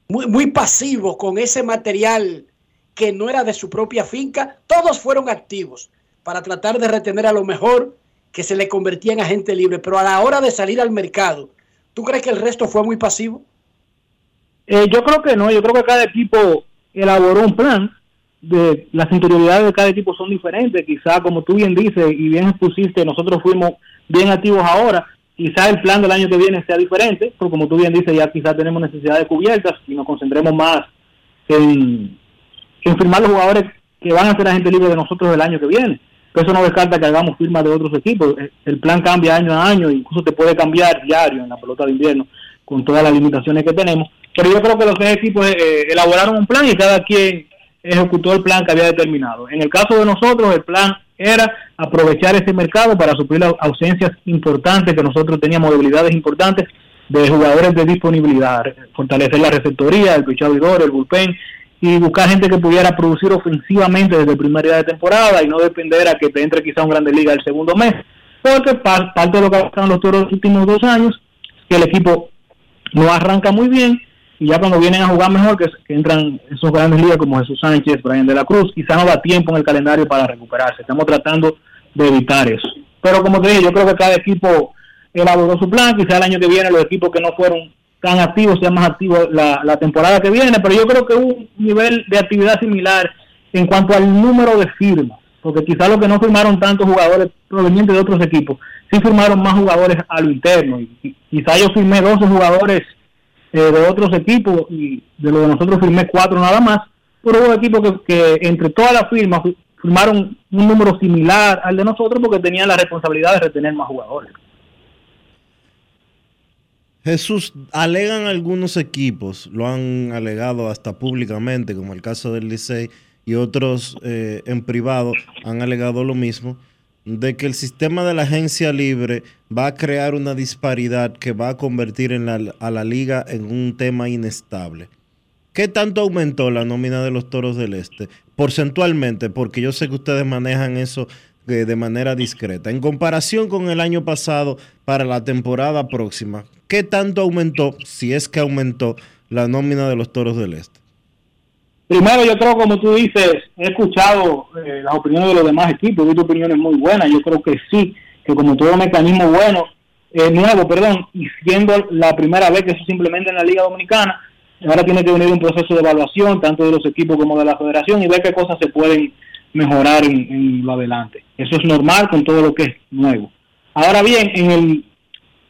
muy, muy pasivo con ese material que no era de su propia finca? Todos fueron activos para tratar de retener a lo mejor que se le convertía en agente libre, pero a la hora de salir al mercado, ¿tú crees que el resto fue muy pasivo? Eh, yo creo que no, yo creo que cada equipo elaboró un plan, de las interioridades de cada equipo son diferentes, quizá como tú bien dices y bien expusiste, nosotros fuimos bien activos ahora, quizá el plan del año que viene sea diferente, pero como tú bien dices, ya quizá tenemos necesidades cubiertas y nos concentremos más en, firmar los jugadores que van a ser agentes libres de nosotros el año que viene. Pero eso no descarta que hagamos firmas de otros equipos. El- El plan cambia año a año, incluso te puede cambiar diario en la pelota de invierno con todas las limitaciones que tenemos. Pero yo creo que los tres equipos eh, elaboraron un plan y cada quien ejecutó el plan que había determinado. En el caso de nosotros, el plan era aprovechar ese mercado para suplir las ausencias importantes que nosotros teníamos, debilidades importantes de jugadores de disponibilidad, fortalecer la receptoría, el pichador, el bullpen y buscar gente que pudiera producir ofensivamente desde el primer de temporada y no depender a que te entre quizá un grande liga el segundo mes. Porque par- parte de lo que ha pasado en los toros los últimos dos años, que el equipo no arranca muy bien y ya cuando vienen a jugar mejor, que, entran esos grandes ligas como Jesús Sánchez, Brian de la Cruz, quizá no da tiempo en el calendario para recuperarse. Estamos tratando de evitar eso. Pero como te dije, yo creo que cada equipo elaboró su plan, quizá el año que viene los equipos que no fueron tan activos sean más activos la, temporada que viene, pero yo creo que un nivel de actividad similar en cuanto al número de firmas. porque quizás los que no firmaron tantos jugadores provenientes de otros equipos, sí firmaron más jugadores a lo interno. Y, quizás yo firmé 12 jugadores eh, de otros equipos y de los de nosotros firmé 4 nada más, pero hubo equipos que, que entre todas las firmas fi- firmaron un número similar al de nosotros porque tenían la responsabilidad de retener más jugadores. Jesús, alegan algunos equipos, lo han alegado hasta públicamente, como el caso del Licey, y otros eh, en privado han alegado lo mismo, de que el sistema de la agencia libre va a crear una disparidad que va a convertir en la- a la liga en un tema inestable. ¿Qué tanto aumentó la nómina de los Toros del Este? Porcentualmente, porque yo sé que ustedes manejan eso eh, de manera discreta. En comparación con el año pasado, para la temporada próxima, ¿qué tanto aumentó, si es que aumentó, la nómina de los Toros del Este? Primero, yo creo, como tú dices, he escuchado eh, las opiniones de los demás equipos, he visto opiniones muy buenas. Yo creo que sí, que como todo mecanismo bueno, eh, nuevo, perdón, y siendo la primera vez que eso simplemente en la Liga Dominicana, ahora tiene que venir un proceso de evaluación, tanto de los equipos como de la federación, y ver qué cosas se pueden mejorar en, en lo adelante. Eso es normal con todo lo que es nuevo. Ahora bien, en el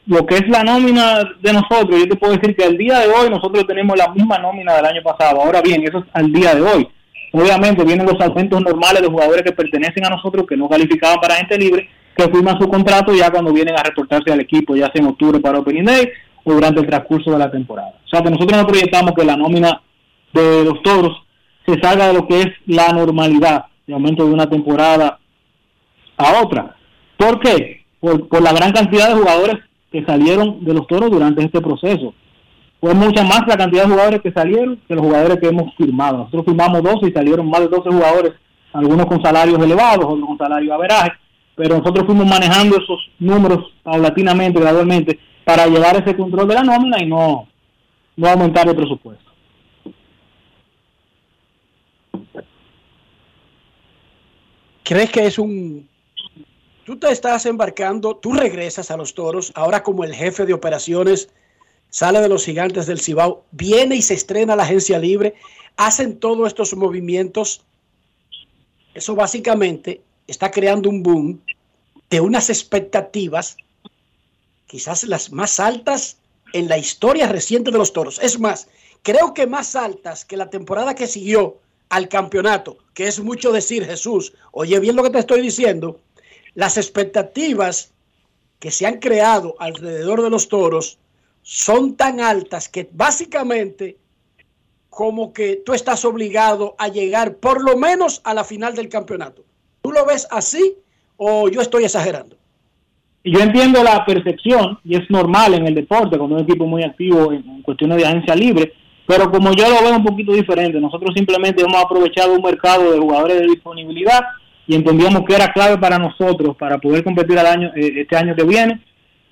lo que es la nómina de nosotros, yo te puedo decir que al día de hoy nosotros tenemos la misma nómina del año pasado. Ahora bien, eso es al día de hoy. Obviamente vienen los aumentos normales de jugadores que pertenecen a nosotros, que no calificaban para gente libre, que firman su contrato ya cuando vienen a reportarse al equipo, ya sea en octubre para Opening Day o durante el transcurso de la temporada. O sea que nosotros no proyectamos que la nómina de los toros se salga de lo que es la normalidad de aumento de una temporada a otra. ¿Por qué? Por, por la gran cantidad de jugadores que salieron de los toros durante este proceso. Fue mucha más la cantidad de jugadores que salieron que los jugadores que hemos firmado. Nosotros firmamos 12 y salieron más de 12 jugadores, algunos con salarios elevados, otros con salarios averaje, pero nosotros fuimos manejando esos números paulatinamente, gradualmente, para llevar ese control de la nómina y no, no aumentar el presupuesto. ¿Crees que es un... Tú te estás embarcando, tú regresas a los toros, ahora como el jefe de operaciones, sale de los gigantes del Cibao, viene y se estrena la agencia libre, hacen todos estos movimientos. Eso básicamente está creando un boom de unas expectativas, quizás las más altas en la historia reciente de los toros. Es más, creo que más altas que la temporada que siguió al campeonato, que es mucho decir Jesús. Oye bien lo que te estoy diciendo. Las expectativas que se han creado alrededor de los toros son tan altas que básicamente como que tú estás obligado a llegar por lo menos a la final del campeonato. ¿Tú lo ves así o yo estoy exagerando? Yo entiendo la percepción, y es normal en el deporte, como un equipo muy activo en cuestiones de agencia libre, pero como yo lo veo un poquito diferente, nosotros simplemente hemos aprovechado un mercado de jugadores de disponibilidad y entendíamos que era clave para nosotros, para poder competir al año, eh, este año que viene,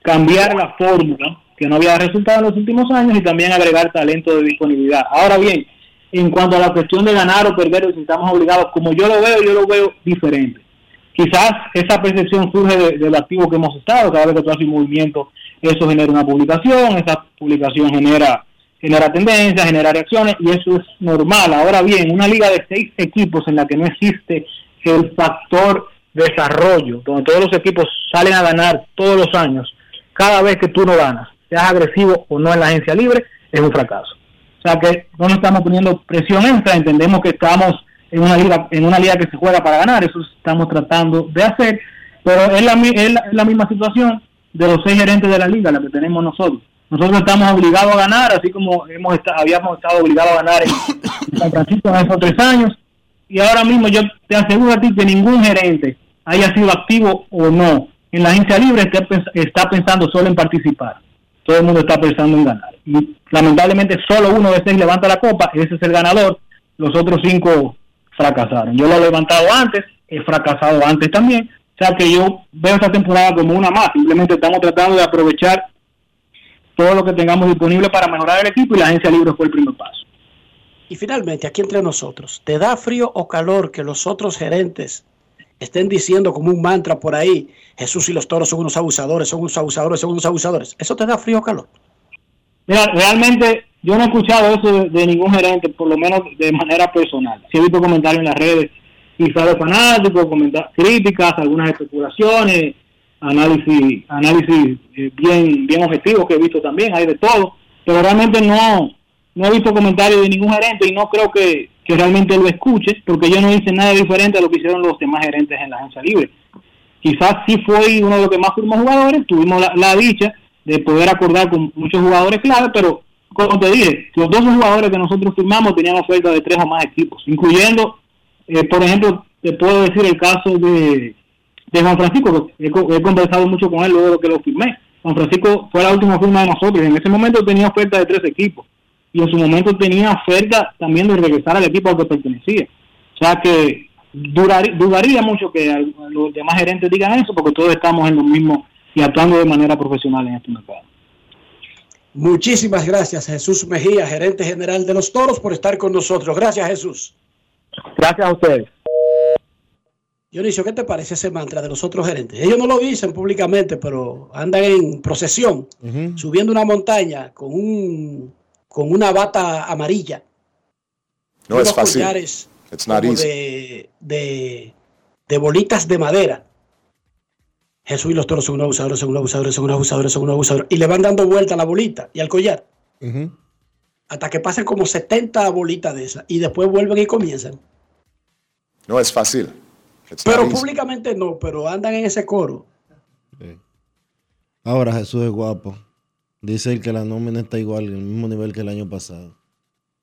cambiar la fórmula, que no había resultado en los últimos años, y también agregar talento de disponibilidad. Ahora bien, en cuanto a la cuestión de ganar o perder, si estamos obligados, como yo lo veo, yo lo veo diferente. Quizás esa percepción surge de, de lo activo que hemos estado, cada vez que tú haces un movimiento, eso genera una publicación, esa publicación genera genera tendencias, genera reacciones y eso es normal. Ahora bien, una liga de seis equipos en la que no existe el factor desarrollo, donde todos los equipos salen a ganar todos los años, cada vez que tú no ganas, seas agresivo o no en la agencia libre, es un fracaso. O sea que no nos estamos poniendo presión extra, entendemos que estamos en una liga, en una liga que se juega para ganar, eso estamos tratando de hacer, pero es la, es la, es la misma situación de los seis gerentes de la liga, la que tenemos nosotros. Nosotros estamos obligados a ganar, así como hemos habíamos estado obligados a ganar en San Francisco en esos tres años, y ahora mismo yo te aseguro a ti que ningún gerente haya sido activo o no en la agencia libre está pensando solo en participar. Todo el mundo está pensando en ganar. Y lamentablemente solo uno de seis levanta la copa, ese es el ganador, los otros cinco fracasaron. Yo lo he levantado antes, he fracasado antes también, o sea que yo veo esta temporada como una más, simplemente estamos tratando de aprovechar todo lo que tengamos disponible para mejorar el equipo y la agencia libre fue el primer paso. Y finalmente, aquí entre nosotros, ¿te da frío o calor que los otros gerentes estén diciendo como un mantra por ahí, Jesús y los toros son unos abusadores, son unos abusadores, son unos abusadores? ¿Eso te da frío o calor? Mira, realmente yo no he escuchado eso de, de ningún gerente, por lo menos de manera personal. Sí he visto comentarios en las redes quizá los fanáticos, críticas, algunas especulaciones, análisis, análisis eh, bien, bien objetivos que he visto también, hay de todo, pero realmente no, no he visto comentarios de ningún gerente y no creo que, que realmente lo escuche, porque yo no hice nada diferente a lo que hicieron los demás gerentes en la agencia libre. Quizás sí fue uno de los que más firmó jugadores, tuvimos la, dicha de poder acordar con muchos jugadores clave, pero como te dije, los 12 jugadores que nosotros firmamos tenían oferta de tres o más equipos, incluyendo, eh, por ejemplo, te puedo decir el caso de, de Juan Francisco, que he, he conversado mucho con él luego de que lo firmé. Juan Francisco fue la última firma de nosotros y en ese momento tenía oferta de tres equipos y en su momento tenía oferta también de regresar al equipo al que pertenecía. O sea que durar- dudaría mucho que los demás gerentes digan eso porque todos estamos en lo mismo y actuando de manera profesional en este mercado. Muchísimas gracias, Jesús Mejía, gerente general de los Toros, por estar con nosotros. Gracias, Jesús. Gracias a ustedes. Dionisio, ¿qué te parece ese mantra de los otros gerentes? Ellos no lo dicen públicamente, pero andan en procesión, subiendo una montaña con un con una bata amarilla. No es fácil. collares It's not easy. de, de, de bolitas de madera. Jesús y los toros son unos abusadores, son unos abusadores, son unos abusadores, son unos abusadores. Y le van dando vuelta a la bolita y al collar. Hasta que pasen como 70 bolitas de esas. Y después vuelven y comienzan. No es fácil. It's Pero públicamente no, pero andan en ese coro. Ahora Jesús es guapo. Dice él que la nómina está igual, al mismo nivel que el año pasado.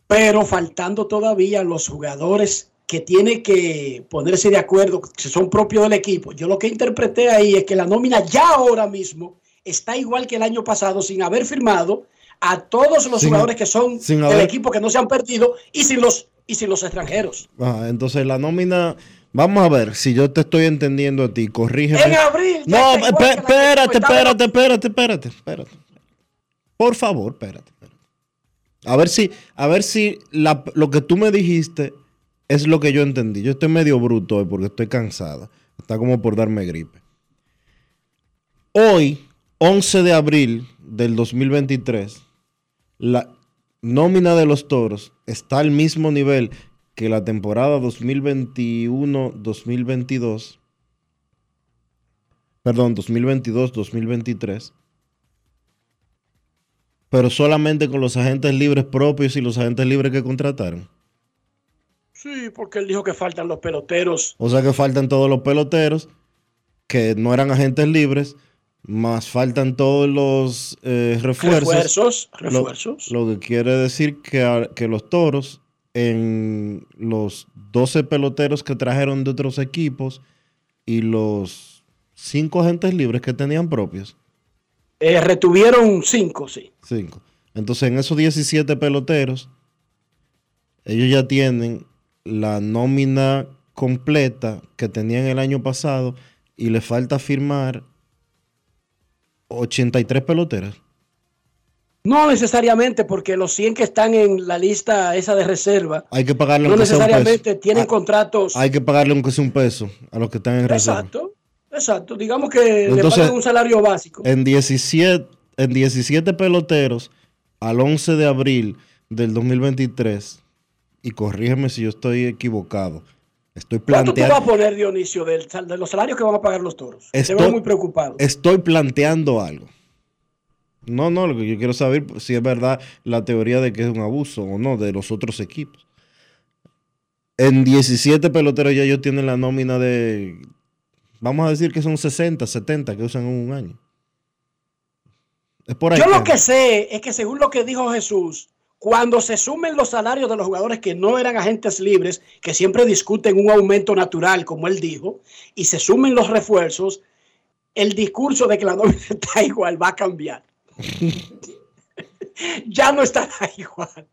Pero faltando todavía los jugadores que tienen que ponerse de acuerdo, que son propios del equipo. Yo lo que interpreté ahí es que la nómina ya ahora mismo está igual que el año pasado sin haber firmado a todos los Sin- jugadores que son sin del haber- equipo que no se han perdido y sin los y sin los extranjeros. Entonces la nómina, vamos a ver si yo te estoy entendiendo a ti, corrígeme. En abril No, el espérate, pasado. espérate, espérate, espérate, espérate. Por favor, espérate. espérate. A ver si, a ver si lo que tú me dijiste es lo que yo entendí. Yo estoy medio bruto hoy porque estoy cansada. Está como por darme gripe. Hoy, 11 de abril del 2023, la nómina de los toros está al mismo nivel que la temporada 2021-2022. Perdón, 2022-2023. Pero solamente con los agentes libres propios y los agentes libres que contrataron. Sí, porque él dijo que faltan los peloteros. O sea que faltan todos los peloteros que no eran agentes libres, más faltan todos los eh, refuerzos. Refuerzos, refuerzos. Lo, que quiere decir que, que los toros, en los 12 peloteros que trajeron de otros equipos y los 5 agentes libres que tenían propios, Eh, retuvieron cinco, sí. 5. Entonces en esos 17 peloteros, ellos ya tienen la nómina completa que tenían el año pasado y le falta firmar 83 peloteras. No necesariamente, porque los 100 que están en la lista esa de reserva, Hay que pagarle no un peso. necesariamente tienen Ah, contratos. Hay que pagarle aunque sea un peso a los que están en reserva. Exacto, exacto. Digamos que le pagan un salario básico. En 17, en 17 peloteros al 11 de abril del 2023, y corrígeme si yo estoy equivocado, estoy ¿Cuánto tú vas a planteando, poner, Dionisio, del de los salarios que van a pagar los toros? Te Estoy- veo muy preocupado. estoy planteando algo. No, no, lo que yo quiero saber si es verdad la teoría de que es un abuso o no de los otros equipos. En 17 peloteros ya ellos tienen la nómina de, vamos a decir que son 60, 70 que usan en un año. Es por ahí. Yo que lo que sé es que según lo que dijo Jesús, cuando se sumen los salarios de los jugadores que no eran agentes libres, que siempre discuten un aumento natural, como él dijo, y se sumen los refuerzos, el discurso de que la nómina está igual va a cambiar. ya no estará igual.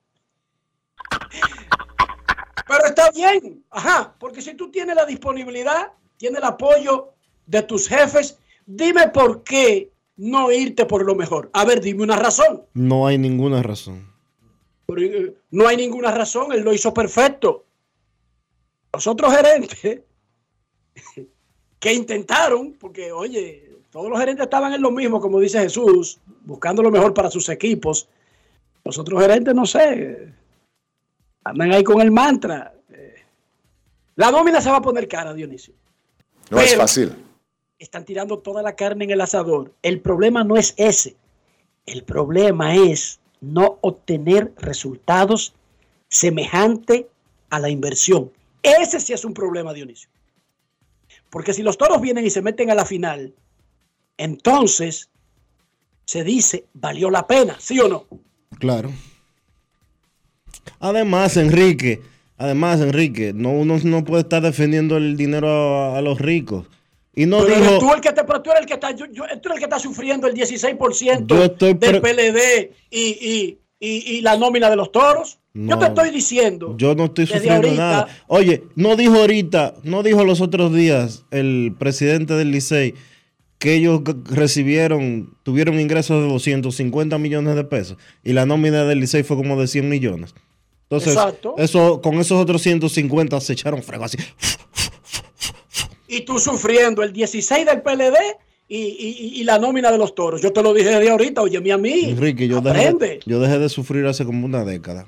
Pero está bien, ajá, porque si tú tienes la disponibilidad, tienes el apoyo de tus jefes, dime por qué no irte por lo mejor. A ver, dime una razón. No hay ninguna razón. Pero, eh, no hay ninguna razón, él lo hizo perfecto. Los otros gerentes que intentaron, porque oye, todos los gerentes estaban en lo mismo, como dice Jesús, buscando lo mejor para sus equipos. Los otros gerentes, no sé, andan ahí con el mantra. eh, La nómina se va a poner cara, Dionisio. No es fácil. Están tirando toda la carne en el asador. El problema no es ese. El problema es no obtener resultados semejante a la inversión. Ese sí es un problema, Dionisio. Porque si los toros vienen y se meten a la final, entonces se dice, valió la pena, ¿sí o no? Claro. Además, Enrique, además, Enrique, no, uno no puede estar defendiendo el dinero a, a los ricos. Y no Pero dijo, eres tú el que te, pero tú eres el que está, yo- yo- tú eres el que está sufriendo el 16% Yo estoy del PLD y, y- y- y la nómina de los toros. Yo te estoy diciendo. yo no estoy sufriendo ahorita, nada. Oye, no dijo ahorita, no dijo los otros días el presidente del Licey que ellos recibieron, tuvieron ingresos de 250 millones de pesos y la nómina del Licey fue como de 100 millones. Entonces, Exacto. eso con esos otros 150 se echaron frego así. Y tú sufriendo el 16 del PLD y, y- y la nómina de los toros. Yo te lo dije desde ahorita, óyeme a mí. Enrique, yo dejé, yo dejé de sufrir hace como una década.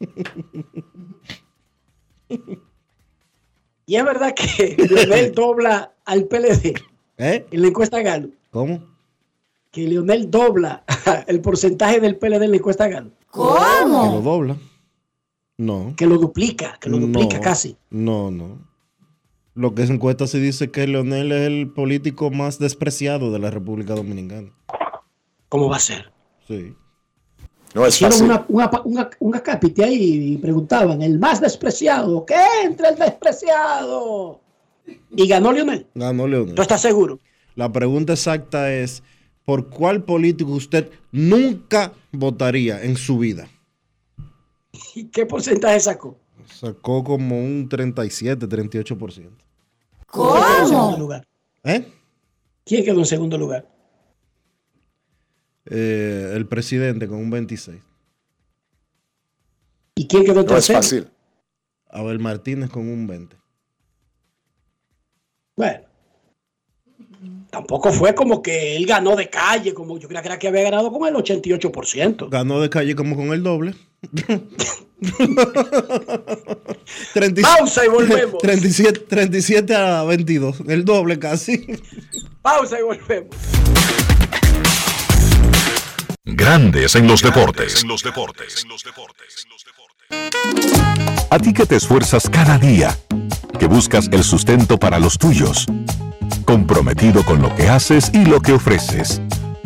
Y es verdad que Leonel dobla al PLD ¿Eh? en la encuesta Galo. ¿Cómo? Que Leonel dobla el porcentaje del PLD en la encuesta Galo. Que lo dobla. No. Que lo duplica, que lo duplica No, casi. No, no. Lo que se encuesta se dice que Leonel es el político más despreciado de la República Dominicana. ¿Cómo va a ser? Sí. No es Hicieron fácil. una, una, una, un acápite ahí y preguntaban, el más despreciado, ¿qué entre el despreciado? Y ganó Leonel. Ganó Leonel. ¿Tú estás seguro? La pregunta exacta es, ¿por cuál político usted nunca votaría en su vida? ¿Y qué porcentaje sacó? Sacó como un 37, 38%. ¿Quién quedó en segundo lugar? ¿Eh? ¿Quién quedó en segundo lugar? Eh, el presidente con un 26. ¿Y quién quedó en No es tercero? fácil. Abel Martínez con un 20. Bueno, tampoco fue como que él ganó de calle, como yo creía que había ganado con el 88%. Ganó de calle como con el doble. 30 Pausa y volvemos. 37, 37 a 22. El doble casi. Pausa y volvemos. Grandes en los deportes. A ti que te esfuerzas cada día, que buscas el sustento para los tuyos, comprometido con lo que haces y lo que ofreces.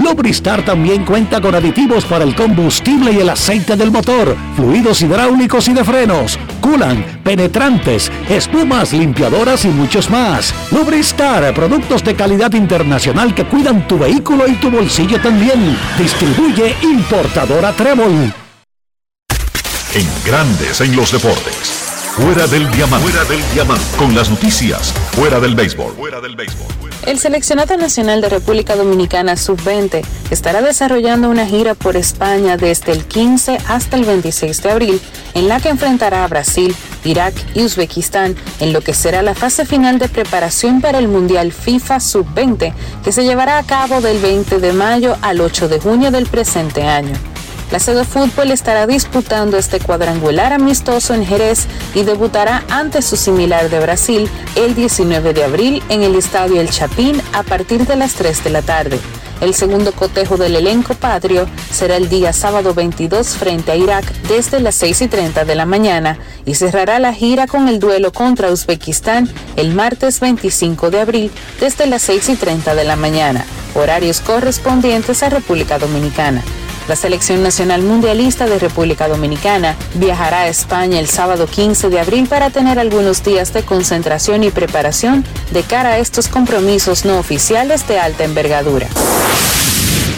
Lubristar también cuenta con aditivos para el combustible y el aceite del motor, fluidos hidráulicos y de frenos, culan, penetrantes, espumas, limpiadoras y muchos más. Lubristar, productos de calidad internacional que cuidan tu vehículo y tu bolsillo también. Distribuye importadora Trébol. En Grandes en los deportes. Fuera del diamante. Fuera del diamante. Con las noticias. Fuera del béisbol. Fuera del béisbol. El seleccionado nacional de República Dominicana Sub-20 estará desarrollando una gira por España desde el 15 hasta el 26 de abril, en la que enfrentará a Brasil, Irak y Uzbekistán en lo que será la fase final de preparación para el Mundial FIFA Sub-20, que se llevará a cabo del 20 de mayo al 8 de junio del presente año. La sede fútbol estará disputando este cuadrangular amistoso en Jerez y debutará ante su similar de Brasil el 19 de abril en el Estadio El Chapín a partir de las 3 de la tarde. El segundo cotejo del elenco patrio será el día sábado 22 frente a Irak desde las 6 y 30 de la mañana y cerrará la gira con el duelo contra Uzbekistán el martes 25 de abril desde las 6 y 30 de la mañana, horarios correspondientes a República Dominicana. La Selección Nacional Mundialista de República Dominicana viajará a España el sábado 15 de abril para tener algunos días de concentración y preparación de cara a estos compromisos no oficiales de alta envergadura.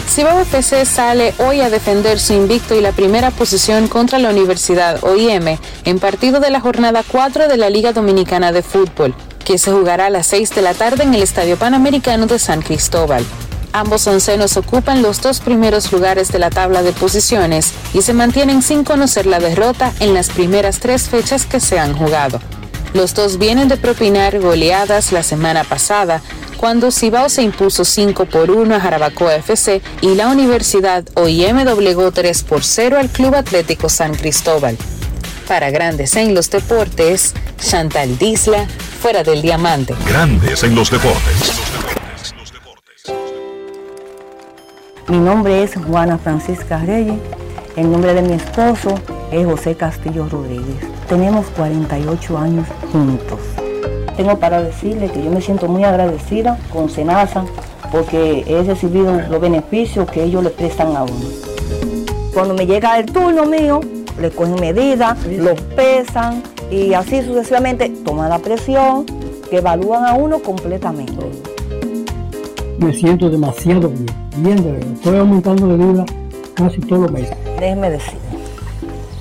Cibao FC sale hoy a defender su invicto y la primera posición contra la Universidad OIM en partido de la jornada 4 de la Liga Dominicana de Fútbol, que se jugará a las 6 de la tarde en el Estadio Panamericano de San Cristóbal. Ambos oncenos ocupan los dos primeros lugares de la tabla de posiciones y se mantienen sin conocer la derrota en las primeras tres fechas que se han jugado. Los dos vienen de propinar goleadas la semana pasada, cuando Cibao se impuso 5 por 1 a Jarabacoa FC y la Universidad OIM doblegó 3 por 0 al Club Atlético San Cristóbal. Para Grandes en los Deportes, Chantal Disla, fuera del diamante. Grandes en los deportes. Mi nombre es Juana Francisca Reyes. El nombre de mi esposo es José Castillo Rodríguez. Tenemos 48 años juntos. Tengo para decirle que yo me siento muy agradecida con Senasa porque he recibido los beneficios que ellos le prestan a uno. Cuando me llega el turno mío, le cogen medidas, los pesan y así sucesivamente toman la presión, que evalúan a uno completamente. Me siento demasiado bien, bien de verdad. Estoy aumentando de vida casi todos los meses. Déjeme decir,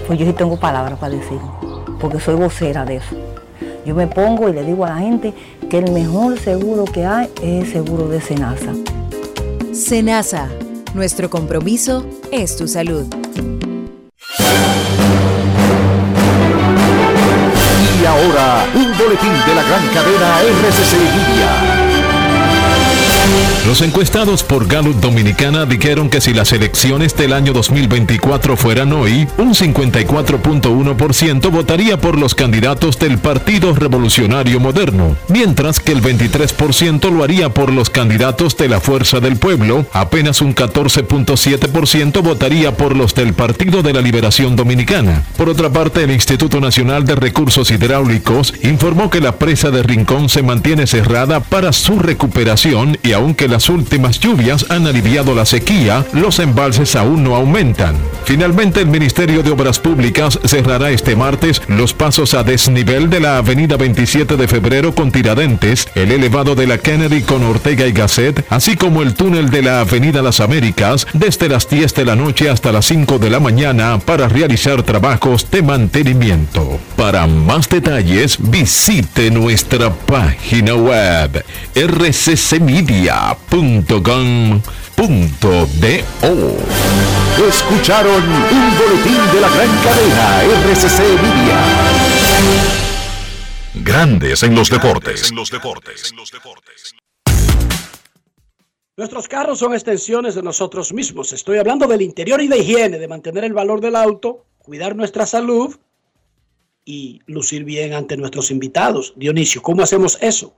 pues yo sí tengo palabras para decir, porque soy vocera de eso. Yo me pongo y le digo a la gente que el mejor seguro que hay es el seguro de Senasa. Senasa, nuestro compromiso es tu salud. Y ahora, un boletín de la gran cadena RCC Media. Los encuestados por Gallup Dominicana dijeron que si las elecciones del año 2024 fueran hoy, un 54.1% votaría por los candidatos del Partido Revolucionario Moderno, mientras que el 23% lo haría por los candidatos de la Fuerza del Pueblo, apenas un 14.7% votaría por los del Partido de la Liberación Dominicana. Por otra parte, el Instituto Nacional de Recursos Hidráulicos informó que la presa de Rincón se mantiene cerrada para su recuperación y aunque las últimas lluvias han aliviado la sequía, los embalses aún no aumentan. Finalmente, el Ministerio de Obras Públicas cerrará este martes los pasos a desnivel de la avenida 27 de febrero con Tiradentes, el elevado de la Kennedy con Ortega y Gasset, así como el túnel de la avenida Las Américas desde las 10 de la noche hasta las 5 de la mañana para realizar trabajos de mantenimiento. Para más detalles, visite nuestra página web rccmedia.com.do. Escucharon un boletín de la gran cadena RCC Media. Grandes en los deportes. Nuestros carros son extensiones de nosotros mismos. Estoy hablando del interior y de higiene, de mantener el valor del auto, cuidar nuestra salud y lucir bien ante nuestros invitados. Dionisio, ¿cómo hacemos eso?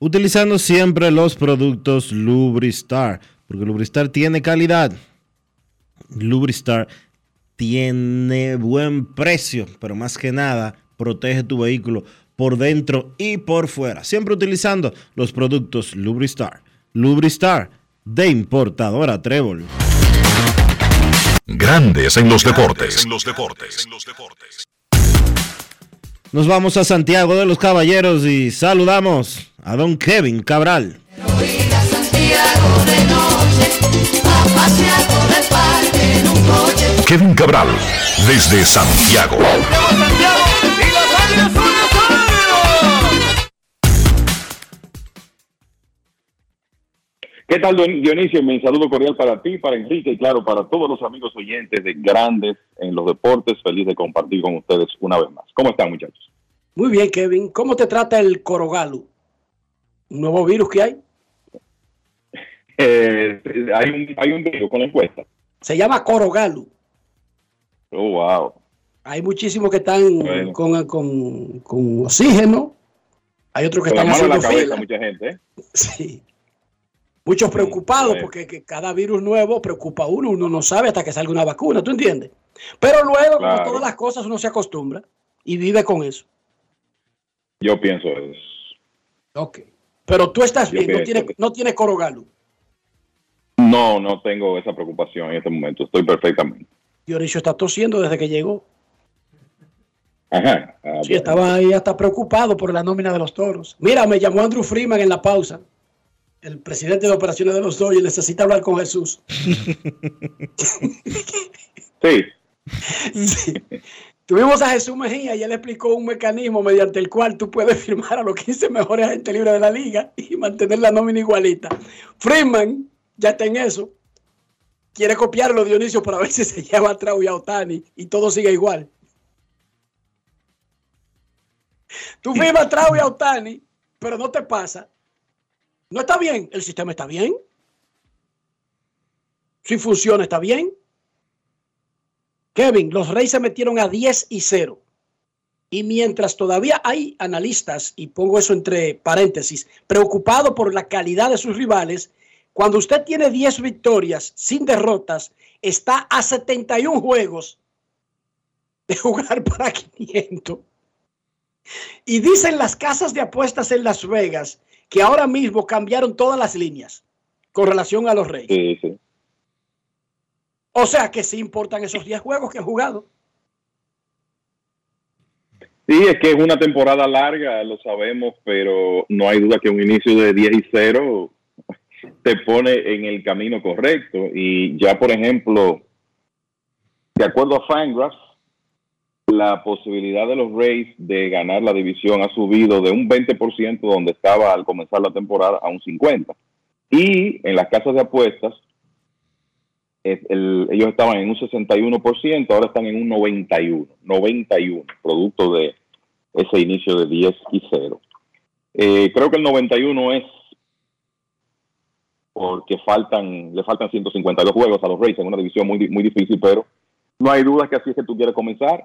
Utilizando siempre los productos Lubristar, porque Lubristar tiene calidad. Lubristar tiene buen precio, pero más que nada protege tu vehículo por dentro y por fuera. Siempre utilizando los productos Lubristar. Lubristar de importadora Trébol. Grandes en los deportes. Nos vamos a Santiago de los Caballeros y saludamos a don Kevin Cabral. Kevin Cabral, desde Santiago. ¿Qué tal, Dionisio? Mi saludo cordial para ti, para Enrique y claro, para todos los amigos oyentes de Grandes en los Deportes. Feliz de compartir con ustedes una vez más. ¿Cómo están, muchachos? Muy bien, Kevin. ¿Cómo te trata el corogalu? ¿Un nuevo virus que hay? Eh, hay, un, hay un video con la encuesta. Se llama corogalu. Oh, wow. Hay muchísimos que están Bueno. con, con- con oxígeno. Hay otros que están en la haciendo cabeza, fila. mucha gente. ¿eh? Sí. Muchos preocupados porque que cada virus nuevo preocupa a uno, uno no sabe hasta que salga una vacuna, ¿tú entiendes? Pero luego, como todas las cosas, uno se acostumbra y vive con eso. Yo pienso eso. Ok. Pero tú estás bien, no tienes, no tienes corogalu. No, no tengo esa preocupación en este momento. Estoy perfectamente. Dionisio está tosiendo desde que llegó. Ajá. Ah, Sí, bueno. estaba ahí hasta preocupado por la nómina de los toros. Mira, me llamó Andrew Freeman en la pausa. El presidente de operaciones de los Dodgers necesita hablar con Jesús. Sí. Sí. Tuvimos a Jesús Mejía y él explicó un mecanismo mediante el cual tú puedes firmar a los 15 mejores agentes libres de la liga y mantener la nómina igualita. Freeman ya está en eso. Quiere copiarlo, Dionisio, para ver si se lleva a Trau y a Otani y todo sigue igual. Tú firmas a Trau y a Otani, pero no te pasa. No está bien. El sistema está bien. Si funciona, está bien. Kevin, los Reyes se metieron a 10 y 0. Y mientras todavía hay analistas, y pongo eso entre paréntesis, preocupados por la calidad de sus rivales, cuando usted tiene 10 victorias sin derrotas, está a 71 juegos de jugar para 500. Y dicen las casas de apuestas en Las Vegas que ahora mismo cambiaron todas las líneas con relación a los Reyes. Sí. O sea que sí importan esos 10 juegos que han jugado. Sí, es que es una temporada larga, lo sabemos, pero no hay duda que un inicio de 10 y 0 te pone en el camino correcto. Y ya, por ejemplo, de acuerdo a Fangraphs, la posibilidad de los Rays de ganar la división ha subido de un 20% donde estaba al comenzar la temporada a un 50%. Y en las casas de apuestas, el- ellos estaban en un 61%, ahora están en un 91%, 91%, producto de ese inicio de 10 y 0. Eh, creo que el 91 es porque faltan, le faltan 152 juegos a los Rays en una división muy, muy difícil, pero no hay duda que así es que tú quieres comenzar.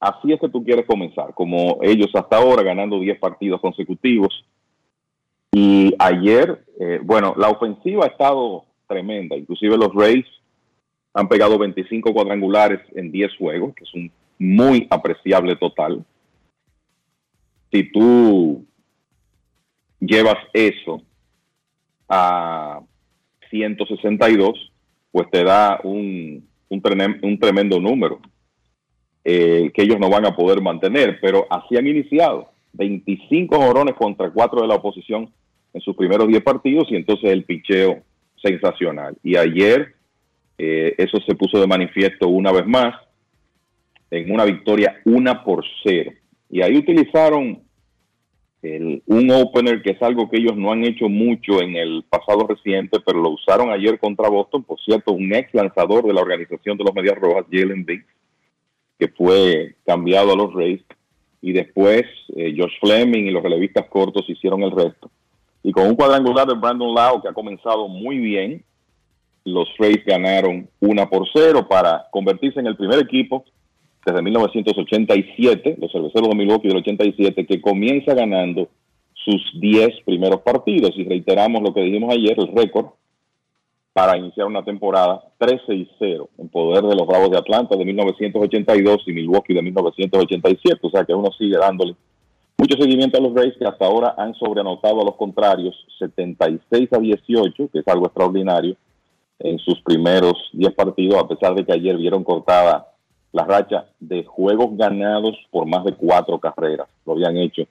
Así es que tú quieres comenzar, como ellos hasta ahora ganando 10 partidos consecutivos. Y ayer, eh, bueno, la ofensiva ha estado tremenda, inclusive los Rays han pegado 25 cuadrangulares en 10 juegos, que es un muy apreciable total. Si tú llevas eso a 162, pues te da un, un, tremendo número eh, que ellos no van a poder mantener, pero así han iniciado. 25 jorones contra 4 de la oposición en sus primeros 10 partidos y entonces el picheo sensacional. Y ayer eh, eso se puso de manifiesto una vez más en una victoria una por cero. Y ahí utilizaron el- un opener que es algo que ellos no han hecho mucho en el pasado reciente, pero lo usaron ayer contra Boston. Por cierto, un ex lanzador de la organización de los Medias Rojas, Jalen Biggs, que fue cambiado a los Rays. Y después eh, Josh Fleming y los relevistas cortos hicieron el resto. Y con un cuadrangular de Brandon Lau que ha comenzado muy bien, los Rays ganaron una por cero para convertirse en el primer equipo desde 1987, los cerveceros de Milwaukee del 87, que comienza ganando sus 10 primeros partidos. Y reiteramos lo que dijimos ayer, el récord para iniciar una temporada 13 y 0 en poder de los Bravos de Atlanta de 1982 y Milwaukee de 1987. O sea que uno sigue dándole mucho seguimiento a los Rays que hasta ahora han sobreanotado a los contrarios 76 a 18, que es algo extraordinario en sus primeros 10 partidos, a pesar de que ayer vieron cortada la racha de juegos ganados por más de cuatro carreras. Lo habían hecho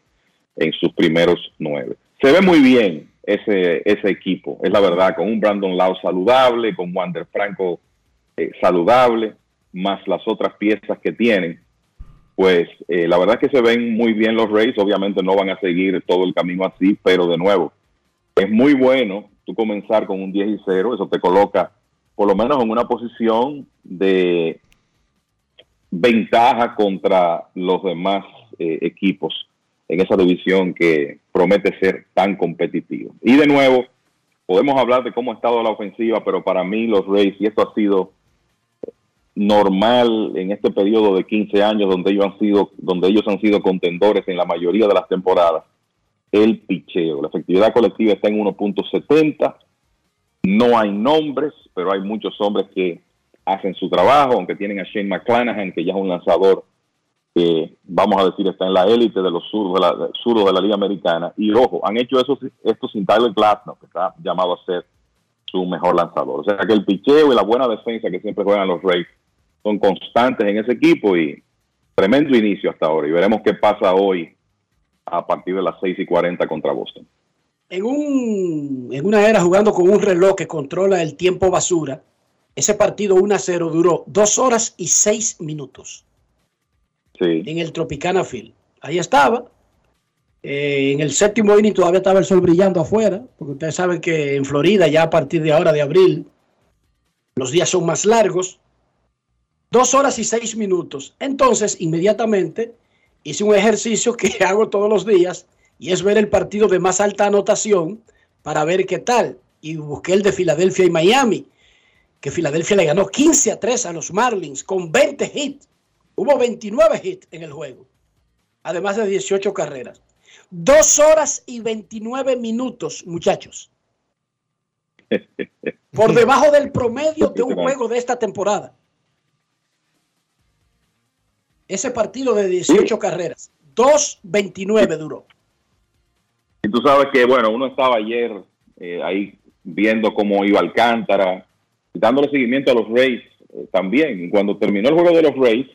en sus primeros nueve. Se ve muy bien ese, ese equipo, es la verdad, con un Brandon Lau saludable, con Wander Franco eh, saludable, más las otras piezas que tienen. Pues eh, la verdad es que se ven muy bien los Rays, obviamente no van a seguir todo el camino así, pero de nuevo, es muy bueno tú comenzar con un 10 y 0, eso te coloca por lo menos en una posición de ventaja contra los demás eh, equipos en esa división que promete ser tan competitivo. Y de nuevo, podemos hablar de cómo ha estado la ofensiva, pero para mí los Rays, y esto ha sido normal en este periodo de 15 años donde ellos han sido donde ellos han sido contendores en la mayoría de las temporadas el picheo. La efectividad colectiva está en 1.70. No hay nombres, pero hay muchos hombres que hacen su trabajo, aunque tienen a Shane McClanahan, que ya es un lanzador que, vamos a decir, está en la élite de los zurdos de la, zurdos de la Liga Americana. Y ojo, han hecho eso, esto sin Tyler Glasnow, que está llamado a ser su mejor lanzador. O sea que el picheo y la buena defensa que siempre juegan los Rays son constantes en ese equipo y tremendo inicio hasta ahora. Y veremos qué pasa hoy a partir de las 6 y 40 contra Boston. En, un, en una era jugando con un reloj que controla el tiempo basura, ese partido 1 a 0 duró dos horas y seis minutos. Sí. En el Tropicana Field. Ahí estaba. Eh, en el séptimo inning todavía estaba el sol brillando afuera, porque ustedes saben que en Florida ya a partir de ahora de abril los días son más largos. Dos horas y seis minutos. Entonces, inmediatamente hice un ejercicio que hago todos los días y es ver el partido de más alta anotación para ver qué tal. Y busqué el de Filadelfia y Miami, que Filadelfia le ganó 15 a 3 a los Marlins con 20 hits. Hubo 29 hits en el juego, además de 18 carreras. Dos horas y 29 minutos, muchachos. Por debajo del promedio de un juego de esta temporada. Ese partido de 18 carreras. 2.29 duró. Y tú sabes que, bueno, uno estaba ayer eh, ahí viendo cómo iba Alcántara, dándole seguimiento a los Rays eh, también. Cuando terminó el juego de los Rays,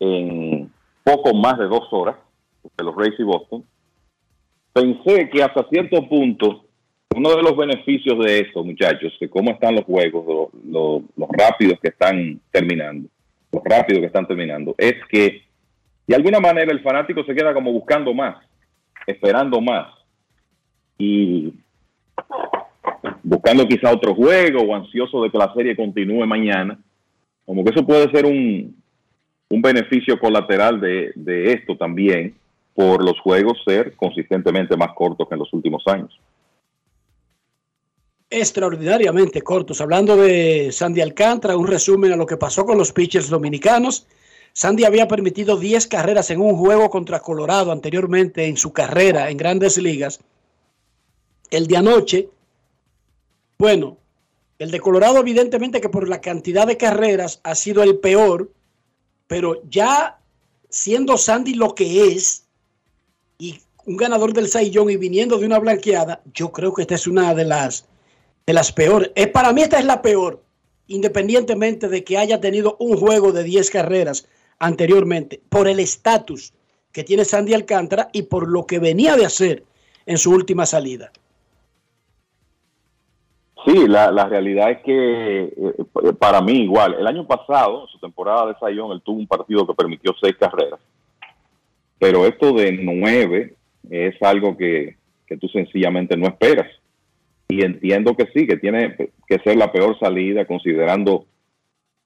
en poco más de dos horas, de los Rays y Boston, pensé que hasta cierto punto, uno de los beneficios de esto, muchachos, de cómo están los juegos, lo, lo- los rápidos que están terminando, los rápidos que están terminando, es que de alguna manera el fanático se queda como buscando más, esperando más y buscando quizá otro juego o ansioso de que la serie continúe mañana. Como que eso puede ser un, un beneficio colateral de, de esto también, por los juegos ser consistentemente más cortos que en los últimos años. Extraordinariamente cortos. Hablando de Sandy Alcántara, un resumen a lo que pasó con los pitchers dominicanos. Sandy había permitido 10 carreras en un juego contra Colorado anteriormente en su carrera en grandes ligas. El de anoche, bueno, el de Colorado evidentemente que por la cantidad de carreras ha sido el peor, pero ya siendo Sandy lo que es y un ganador del Saiyón y viniendo de una blanqueada, yo creo que esta es una de las de las peores. Es, para mí esta es la peor, independientemente de que haya tenido un juego de 10 carreras anteriormente, por el estatus que tiene Sandy Alcántara y por lo que venía de hacer en su última salida. Sí, la, la realidad es que eh, para mí igual, el año pasado, su temporada de Sayón, él tuvo un partido que permitió seis carreras, pero esto de nueve es algo que, que tú sencillamente no esperas. Y entiendo que sí, que tiene que ser la peor salida considerando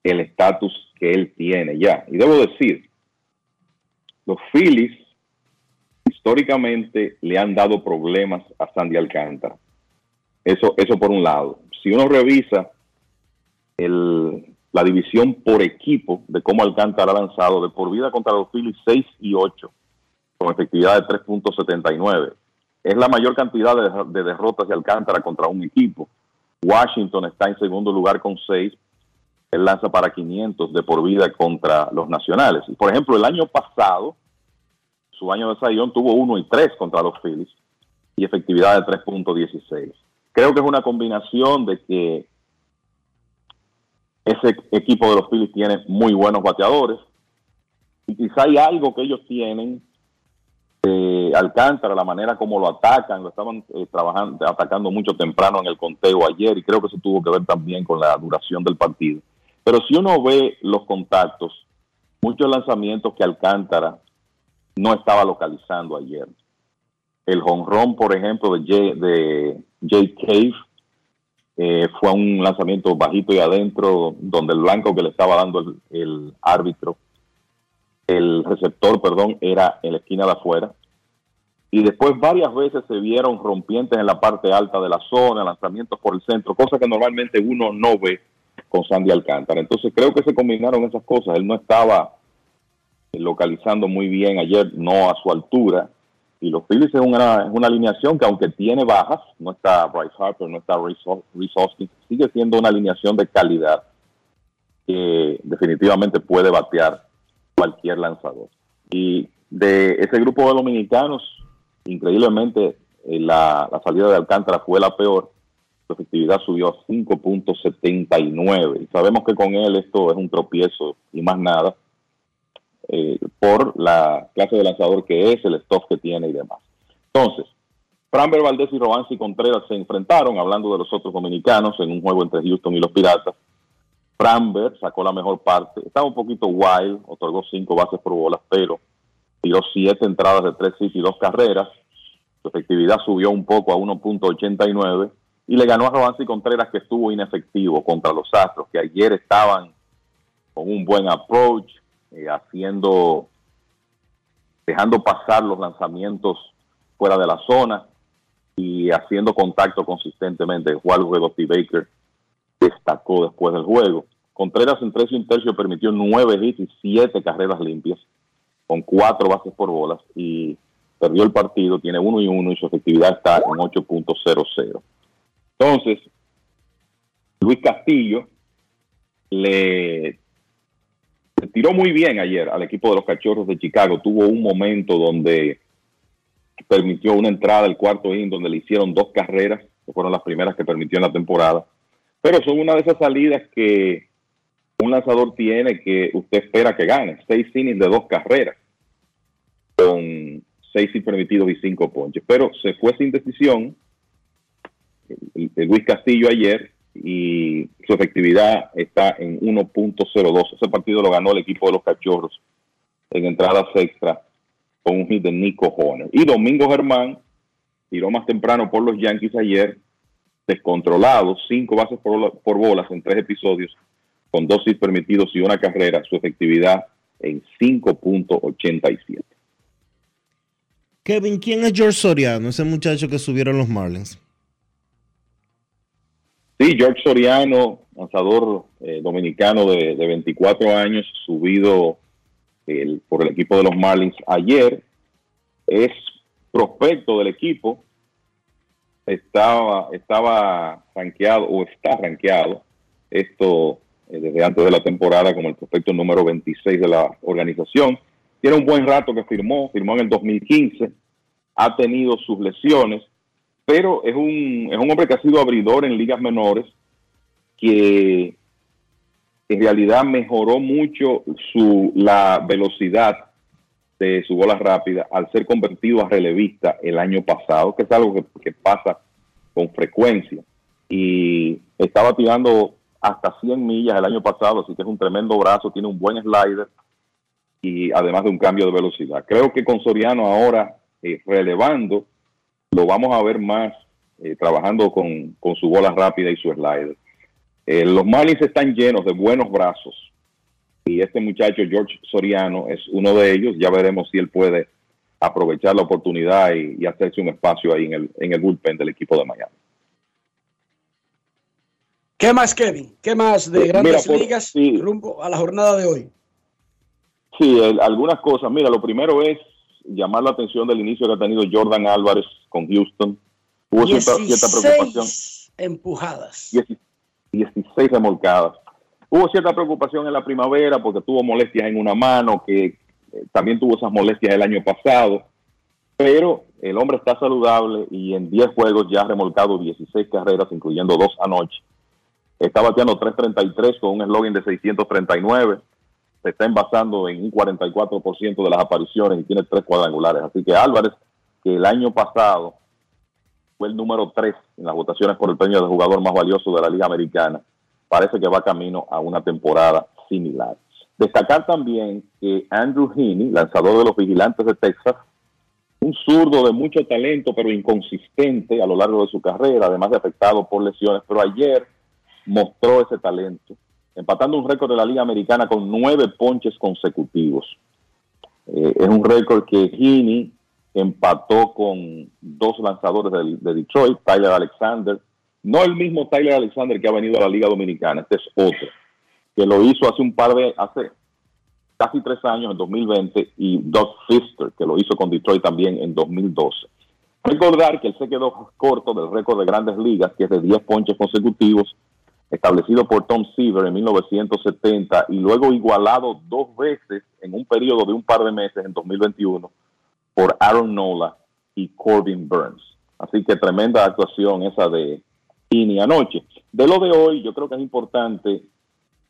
el estatus que él tiene ya. Y debo decir, los Phillies históricamente le han dado problemas a Sandy Alcántara. Eso, eso por un lado. Si uno revisa el, la división por equipo de cómo Alcántara ha lanzado de por vida contra los Phillies 6 y 8, con efectividad de 3.79. Es la mayor cantidad de, de derrotas de Alcántara contra un equipo. Washington está en segundo lugar con 6. Él lanza para 500 de por vida contra los nacionales. Y por ejemplo, el año pasado, su año de Sayón tuvo 1 y 3 contra los Phillies y efectividad de 3.16. Creo que es una combinación de que ese equipo de los Phillies tiene muy buenos bateadores y quizá hay algo que ellos tienen eh, Alcántara, la manera como lo atacan, lo estaban eh, trabajando, atacando mucho temprano en el conteo ayer y creo que eso tuvo que ver también con la duración del partido. Pero si uno ve los contactos, muchos lanzamientos que Alcántara no estaba localizando ayer. El jonrón, por ejemplo, de Jay, Cave eh, fue un lanzamiento bajito y adentro, donde el blanco que le estaba dando el árbitro, el receptor, perdón, era en la esquina de afuera. Y después varias veces se vieron rompientes en la parte alta de la zona, lanzamientos por el centro, cosa que normalmente uno no ve con Sandy Alcántara. Entonces creo que se combinaron esas cosas. Él no estaba localizando muy bien ayer, no a su altura. Y los Phillies es una, es una alineación que aunque tiene bajas, no está Bryce Harper, no está Reese Hos- Reese Hoskins, sigue siendo una alineación de calidad que definitivamente puede batear cualquier lanzador. Y de ese grupo de dominicanos, increíblemente, eh, la, salida de Alcántara fue la peor. Su efectividad subió a 5.79. Y sabemos que con él esto es un tropiezo y más nada, eh, por la clase de lanzador que es, el stock que tiene y demás. Entonces, Framber Valdés y Robansi Contreras se enfrentaron, hablando de los otros dominicanos, en un juego entre Houston y los Piratas. Framber sacó la mejor parte, estaba un poquito wild, otorgó cinco bases por bolas, pero tiró siete entradas de tres hits y dos carreras. Su efectividad subió un poco a 1.89 y le ganó a Robansi Contreras, que estuvo inefectivo contra los Astros, que ayer estaban con un buen approach, eh, haciendo, dejando pasar los lanzamientos fuera de la zona y haciendo contacto consistentemente. Algo que Dusty Baker destacó después del juego. Contreras en tres y un tercio permitió nueve hits y siete carreras limpias, con cuatro bases por bolas y perdió el partido, tiene uno y uno y su efectividad está en 8.00. Entonces, Luis Castillo le tiró muy bien ayer al equipo de los Cachorros de Chicago. Tuvo un momento donde permitió una entrada al cuarto inning donde le hicieron dos carreras, que fueron las primeras que permitió en la temporada. Pero son una de esas salidas que un lanzador tiene que usted espera que gane. Seis innings de dos carreras, con seis sin permitidos y cinco ponches. Pero se fue sin decisión el, el Luis Castillo ayer y su efectividad está en 1.02. Ese partido lo ganó el equipo de los Cachorros en entradas extra con un hit de Nico Horner. Y Domingo Germán tiró más temprano por los Yankees ayer, descontrolado, cinco bases por, por bolas en tres episodios, con dos hits permitidos y una carrera, su efectividad en 5.87. Kevin, ¿quién es George Soriano? Ese muchacho que subieron los Marlins. Sí, George Soriano, lanzador eh, dominicano de, de 24 años, subido el- por el equipo de los Marlins ayer, es prospecto del equipo, estaba, estaba rankeado o está rankeado, esto eh, desde antes de la temporada como el prospecto número 26 de la organización. Tiene un buen rato que firmó, firmó en el 2015, ha tenido sus lesiones, pero es un, es un hombre que ha sido abridor en ligas menores, que en realidad mejoró mucho su, la velocidad de su bola rápida al ser convertido a relevista el año pasado, que es algo que, que pasa con frecuencia. Y estaba tirando hasta 100 millas el año pasado, así que es un tremendo brazo, tiene un buen slider y además de un cambio de velocidad. Creo que con Soriano ahora eh, relevando, lo vamos a ver más eh, trabajando con, con su bola rápida y su slider. Eh, los Marlins están llenos de buenos brazos y este muchacho George Soriano es uno de ellos. Ya veremos si él puede aprovechar la oportunidad y, y hacerse un espacio ahí en el, en el bullpen del equipo de Miami. ¿Qué más, Kevin? ¿Qué más de Mira, grandes por- ligas sí. rumbo a la jornada de hoy? Sí, el- algunas cosas. Mira, lo primero es llamar la atención del inicio que ha tenido Jordan Álvarez con Houston. Hubo cierta, cierta preocupación. 16 empujadas. 10 16 remolcadas. Hubo cierta preocupación en la primavera porque tuvo molestias en una mano, que eh, también tuvo esas molestias el año pasado, pero el hombre está saludable y en 10 juegos ya ha remolcado 16 carreras, incluyendo dos anoche. Está bateando 3.33 con un eslogan de 639. Se está envasando en un 44% de las apariciones y tiene tres cuadrangulares. Así que Álvarez, que el año pasado fue el número 3 en las votaciones por el premio de jugador más valioso de la Liga Americana, parece que va camino a una temporada similar. Destacar también que Andrew Heaney, lanzador de los Vigilantes de Texas, un zurdo de mucho talento pero inconsistente a lo largo de su carrera, además de afectado por lesiones, pero ayer mostró ese talento, empatando un récord de la Liga Americana con nueve ponches consecutivos. Eh, es un récord que Heaney empató con dos lanzadores de, de Detroit, Tyler Alexander, no el mismo Tyler Alexander que ha venido a la Liga Dominicana, este es otro, que lo hizo hace un par de, hace casi tres años en 2020 y Doug Fister, que lo hizo con Detroit también en 2012. Recordar que él se quedó corto del récord de grandes ligas, que es de 10 ponches consecutivos, establecido por Tom Seaver en 1970 y luego igualado dos veces en un periodo de un par de meses en 2021 por Aaron Nola y Corbin Burns. Así que tremenda actuación esa de Ini anoche. De lo de hoy, yo creo que es importante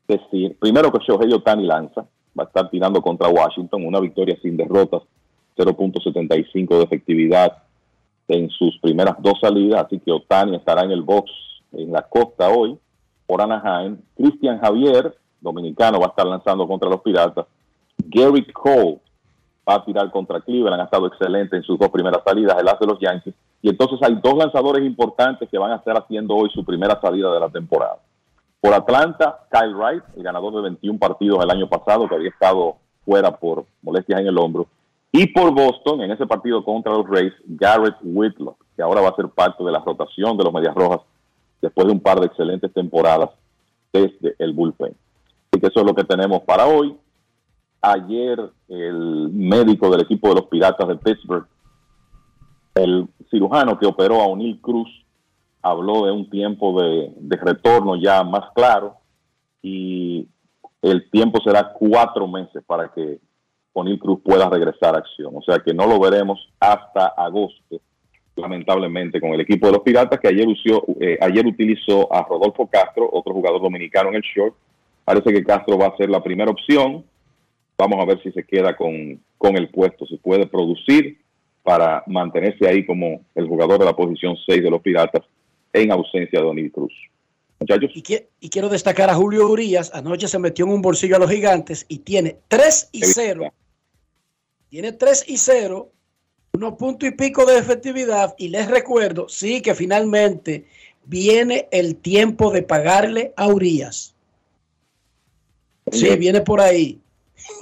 decir, primero que Shohei Otani lanza, va a estar tirando contra Washington, una victoria sin derrotas, 0.75 de efectividad en sus primeras dos salidas, así que Otani estará en el box en la costa hoy por Anaheim. Cristian Javier, dominicano, va a estar lanzando contra los Piratas. Gary Cole va a tirar contra Cleveland, ha estado excelente en sus dos primeras salidas, el as de los Yankees. Y entonces hay dos lanzadores importantes que van a estar haciendo hoy su primera salida de la temporada. Por Atlanta, Kyle Wright, el ganador de 21 partidos el año pasado, que había estado fuera por molestias en el hombro. Y por Boston, en ese partido contra los Rays, Garrett Whitlock, que ahora va a ser parte de la rotación de los Medias Rojas después de un par de excelentes temporadas desde el bullpen. Así que eso es lo que tenemos para hoy. Ayer el médico del equipo de los Piratas de Pittsburgh, el cirujano que operó a O'Neill Cruz, habló de un tiempo de, retorno ya más claro y el tiempo será cuatro meses para que O'Neill Cruz pueda regresar a acción. O sea que no lo veremos hasta agosto lamentablemente, con el equipo de los Piratas, que ayer, usió, eh, ayer utilizó a Rodolfo Castro, otro jugador dominicano en el short. Parece que Castro va a ser la primera opción. Vamos a ver si se queda con, con el puesto, si puede producir para mantenerse ahí como el jugador de la posición 6 de los Piratas en ausencia de Donil Cruz. Muchachos. Y, y quiero destacar a Julio Urias. Anoche se metió en un bolsillo a los gigantes y tiene 3 y 0. Tiene 3 y 0 unos puntos y pico de efectividad y les recuerdo, sí, que finalmente viene el tiempo de pagarle a Urias. Sí, viene por ahí.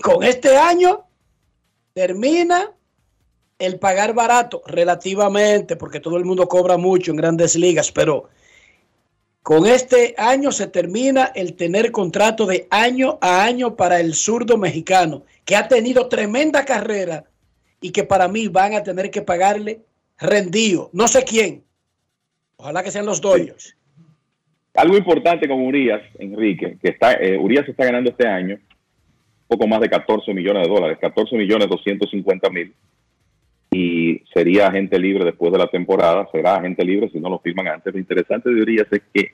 Con este año termina el pagar barato, relativamente, porque todo el mundo cobra mucho en grandes ligas, pero con este año se termina el tener contrato de año a año para el zurdo mexicano, que ha tenido tremenda carrera y que para mí van a tener que pagarle rendido. No sé quién. Ojalá que sean los Dodgers. Algo importante con Urias, Enrique, que está, eh, Urias está ganando este año poco más de 14 millones de dólares, 14 millones 250 mil. Y sería agente libre después de la temporada, será agente libre si no lo firman antes. Lo interesante de Urias es que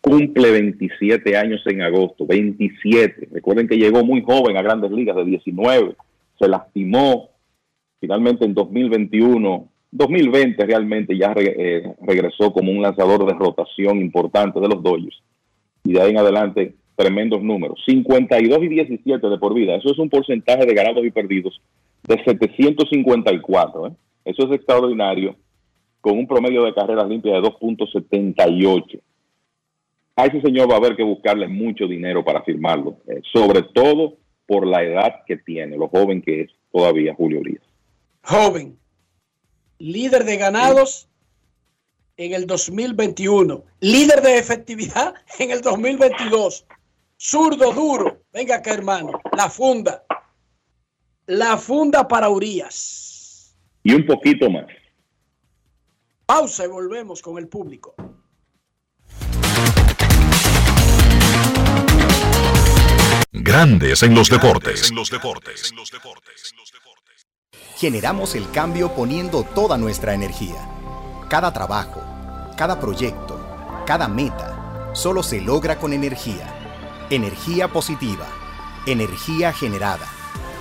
cumple 27 años en agosto, 27. Recuerden que llegó muy joven a grandes ligas, de 19. Se lastimó finalmente en 2021, 2020 realmente ya re- eh, regresó como un lanzador de rotación importante de los Dodgers. Y de ahí en adelante, tremendos números. 52 y 17 de por vida. Eso es un porcentaje de ganados y perdidos de 754. ¿eh? Eso es extraordinario, con un promedio de carreras limpias de 2.78. A ese señor va a haber que buscarle mucho dinero para firmarlo, eh, sobre todo por la edad que tiene, lo joven que es todavía Julio Urias. Joven. Líder de ganados en el 2021. Líder de efectividad en el 2022. Zurdo duro. Venga acá, hermano. La funda. La funda para Urias. Y un poquito más. Pausa y volvemos con el público. Grandes en los deportes. Generamos el cambio poniendo toda nuestra energía. Cada trabajo, cada proyecto, cada meta, solo se logra con energía. Energía positiva, energía generada,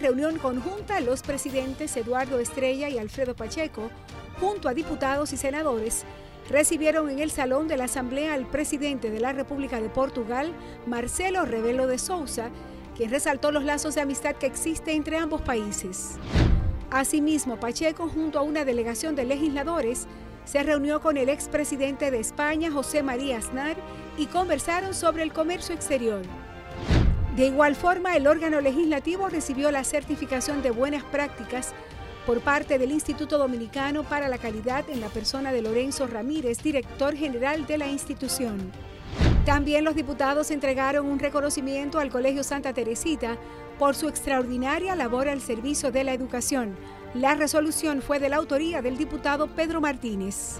Reunión conjunta, los presidentes Eduardo Estrella y Alfredo Pacheco, junto a diputados y senadores, recibieron en el Salón de la Asamblea al presidente de la República de Portugal, Marcelo Rebelo de Sousa, quien resaltó los lazos de amistad que existe entre ambos países. Asimismo, Pacheco, junto a una delegación de legisladores, se reunió con el expresidente de España, José María Aznar, y conversaron sobre el comercio exterior. De igual forma, el órgano legislativo recibió la certificación de buenas prácticas por parte del Instituto Dominicano para la Calidad en la persona de Lorenzo Ramírez, director general de la institución. También los diputados entregaron un reconocimiento al Colegio Santa Teresita por su extraordinaria labor al servicio de la educación. La resolución fue de la autoría del diputado Pedro Martínez.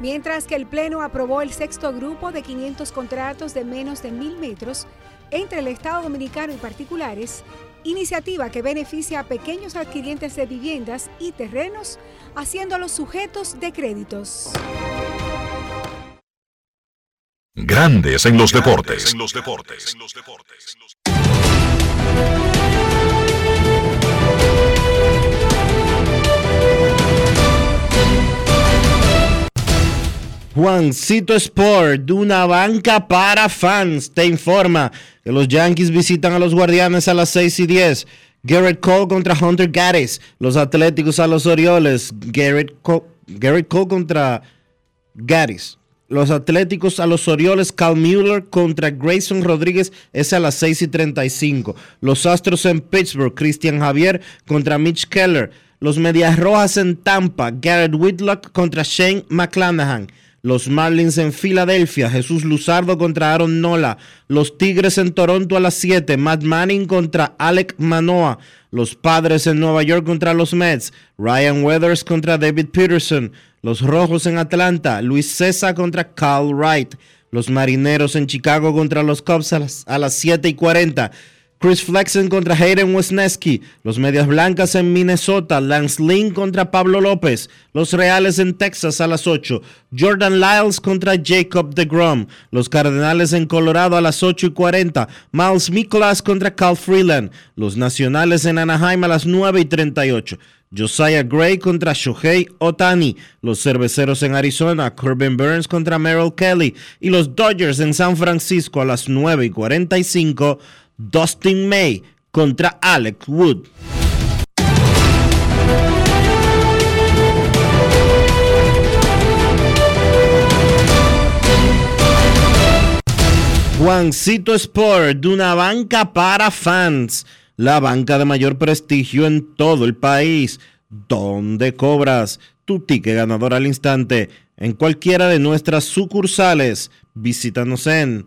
Mientras que el Pleno aprobó el sexto grupo de 500 contratos de menos de mil metros entre el Estado Dominicano y particulares, iniciativa que beneficia a pequeños adquirientes de viviendas y terrenos, haciéndolos sujetos de créditos. Grandes en los deportes. En los deportes. Juancito Sport, de una banca para fans, te informa que los Yankees visitan a los Guardianes a las 6 y 10. Garrett Cole contra Hunter Gaddis. Los Atléticos a los Orioles. Garrett Cole, Garrett Cole contra Gaddis. Los Atléticos a los Orioles. Cal Mueller contra Grayson Rodríguez. Es a las 6 y 35. Los Astros en Pittsburgh. Christian Javier contra Mitch Keller. Los Medias Rojas en Tampa. Garrett Whitlock contra Shane McClanahan. Los Marlins en Filadelfia, Jesús Luzardo contra Aaron Nola. Los Tigres en Toronto a las 7, Matt Manning contra Alec Manoa. Los Padres en Nueva York contra los Mets, Ryan Weathers contra David Peterson. Los Rojos en Atlanta, Luis César contra Carl Wright. Los Marineros en Chicago contra los Cubs a las, a las 7 y 40. Chris Flexen contra Hayden Wesneski. Los Medias Blancas en Minnesota. Lance Lynn contra Pablo López. Los Reales en Texas a las 8. Jordan Lyles contra Jacob DeGrom. Los Cardenales en Colorado a las 8 y 40. Miles Mikolas contra Cal Freeland. Los Nacionales en Anaheim a las 9 y 38. Josiah Gray contra Shohei Otani, los cerveceros en Arizona, Corbin Burns contra Merrill Kelly y los Dodgers en San Francisco a las 9 y 45, Dustin May contra Alex Wood. Juancito Sport, de una banca para fans, la banca de mayor prestigio en todo el país, donde cobras tu ticket ganador al instante en cualquiera de nuestras sucursales. Visítanos en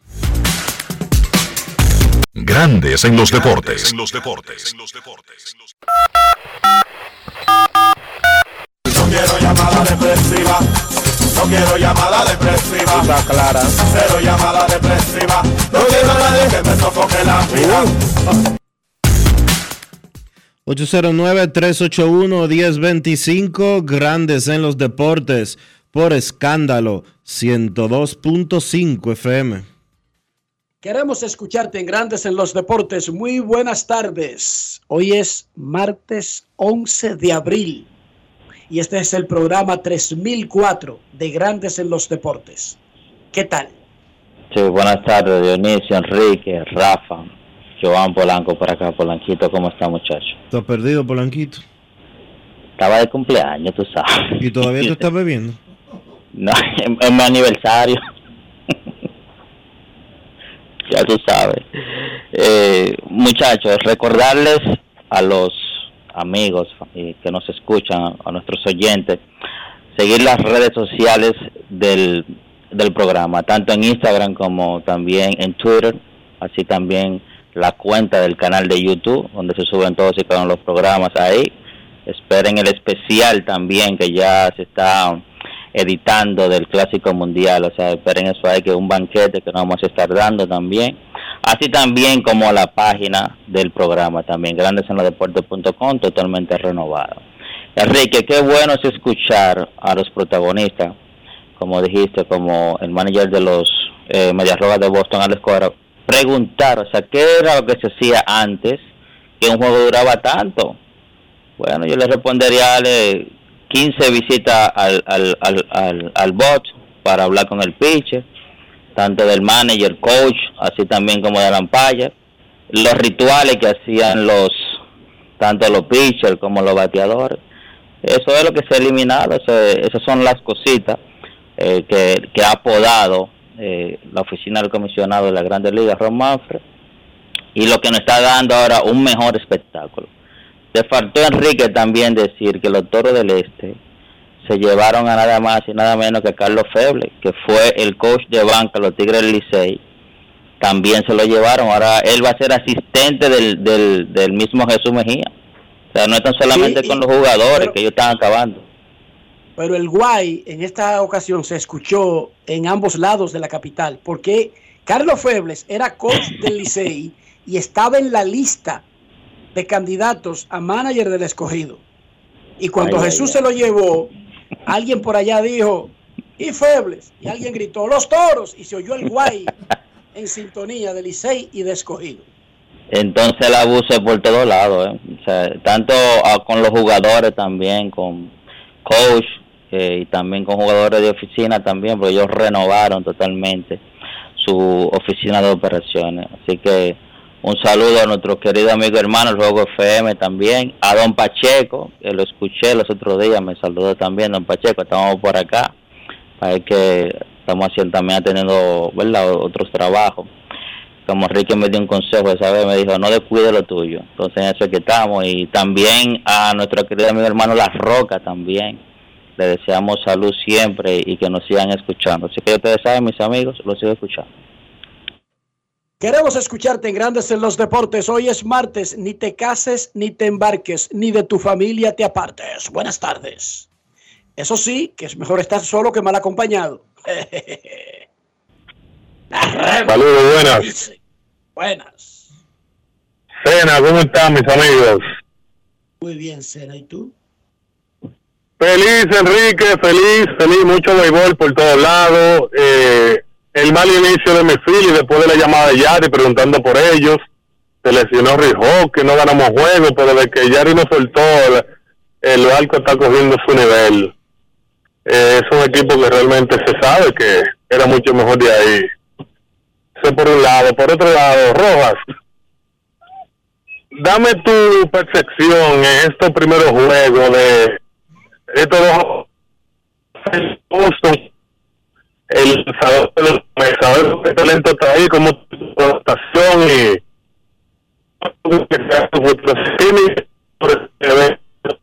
Grandes en los deportes. No quiero llamada depresiva. No quiero llamada depresiva. Está clara. Cero llamada depresiva. No quiero a nadie que me sofoque la vida. 809-381-1025, Grandes en los deportes, por escándalo, 102.5 FM. Queremos escucharte en Grandes en los Deportes. Muy buenas tardes. Hoy es martes 11 de abril y este es el programa 3004 de Grandes en los Deportes. ¿Qué tal? Sí, buenas tardes, Dionisio, Enrique, Rafa, Joan Polanco por acá, Polanquito, ¿cómo está, muchacho? ¿Estás perdido, Polanquito? Estaba de cumpleaños, tú sabes. ¿Y todavía tú estás bebiendo? No, es, es mi aniversario. Ya tú sabes. Eh, muchachos, recordarles a los amigos que nos escuchan, a nuestros oyentes, seguir las redes sociales del, del programa, tanto en Instagram como también en Twitter, así también la cuenta del canal de YouTube, donde se suben todos y cada uno los programas ahí. Esperen el especial también que ya se está editando del Clásico Mundial, o sea, esperen eso ahí, que un banquete que nos vamos a estar dando también. Así también como la página del programa también, grandesenlodeportes.com, totalmente renovada. Enrique, qué bueno es escuchar a los protagonistas, como dijiste, como el manager de los eh, Medias Rojas de Boston, Alex Cora, preguntar, o sea, ¿qué era lo que se hacía antes que un juego duraba tanto? Bueno, yo le respondería ale, 15 visitas al, al, al, al, al bot para hablar con el pitcher, tanto del manager, coach, así también como de la ampalla, los rituales que hacían los tanto los pitchers como los bateadores. Eso es lo que se ha eliminado, eso, esas son las cositas eh, que, que ha apodado eh, la oficina del comisionado de la Grandes Ligas, Ron Manfred, y lo que nos está dando ahora un mejor espectáculo. Le faltó a Enrique también decir que los Toros del Este se llevaron a nada más y nada menos que Carlos Feble, que fue el coach de banca los Tigres del Licey. También se lo llevaron. Ahora él va a ser asistente del, del, del mismo Jesús Mejía. O sea, no están solamente Sí, con los jugadores, pero- que ellos están acabando. Pero el guay en esta ocasión se escuchó en ambos lados de la capital, porque Carlos Febles era coach del Licey y estaba en la lista de candidatos a manager del escogido. Y cuando Ay, Jesús ay. se lo llevó, alguien por allá dijo, y Febles, y alguien gritó, los toros, y se oyó el guay en sintonía de Licey y de escogido. Entonces el abuso es por todos lados, ¿eh? o sea, tanto ah, con los jugadores también, con coach eh, y también con jugadores de oficina también, porque ellos renovaron totalmente su oficina de operaciones. Así que un saludo a nuestro querido amigo hermano, el Juego FM también, a don Pacheco, que lo escuché los otros días, me saludó también don Pacheco, estamos por acá, para que estamos haciendo también atendiendo ¿verdad? otros trabajos como Enrique me dio un consejo esa vez, me dijo, no descuide lo tuyo. Entonces en eso es que estamos. Y también a nuestro querido amigo hermano La Roca también. Le deseamos salud siempre y que nos sigan escuchando. Así que ustedes saben, mis amigos, los sigo escuchando. Queremos escucharte en Grandes en los Deportes. Hoy es martes, ni te cases, ni te embarques, ni de tu familia te apartes. Buenas tardes. Eso sí, que es mejor estar solo que mal acompañado. Saludos, buenas. Buenas. Cena, ¿cómo están mis amigos? Muy bien, Sena, ¿y tú? Feliz, Enrique, feliz, feliz, mucho béisbol por todos lados. Eh, el mal inicio de y después de la llamada de Yari preguntando por ellos. Se lesionó Rijo, que no ganamos juego, pero de que Yari nos soltó, el, barco está cogiendo su nivel. Eh, es un equipo que realmente se sabe que era mucho mejor de ahí. Eso por un lado. Por otro lado, Rojas, dame tu percepción en estos primeros juegos de estos dos el lanzador de los saber qué talento está ahí como tu adaptación y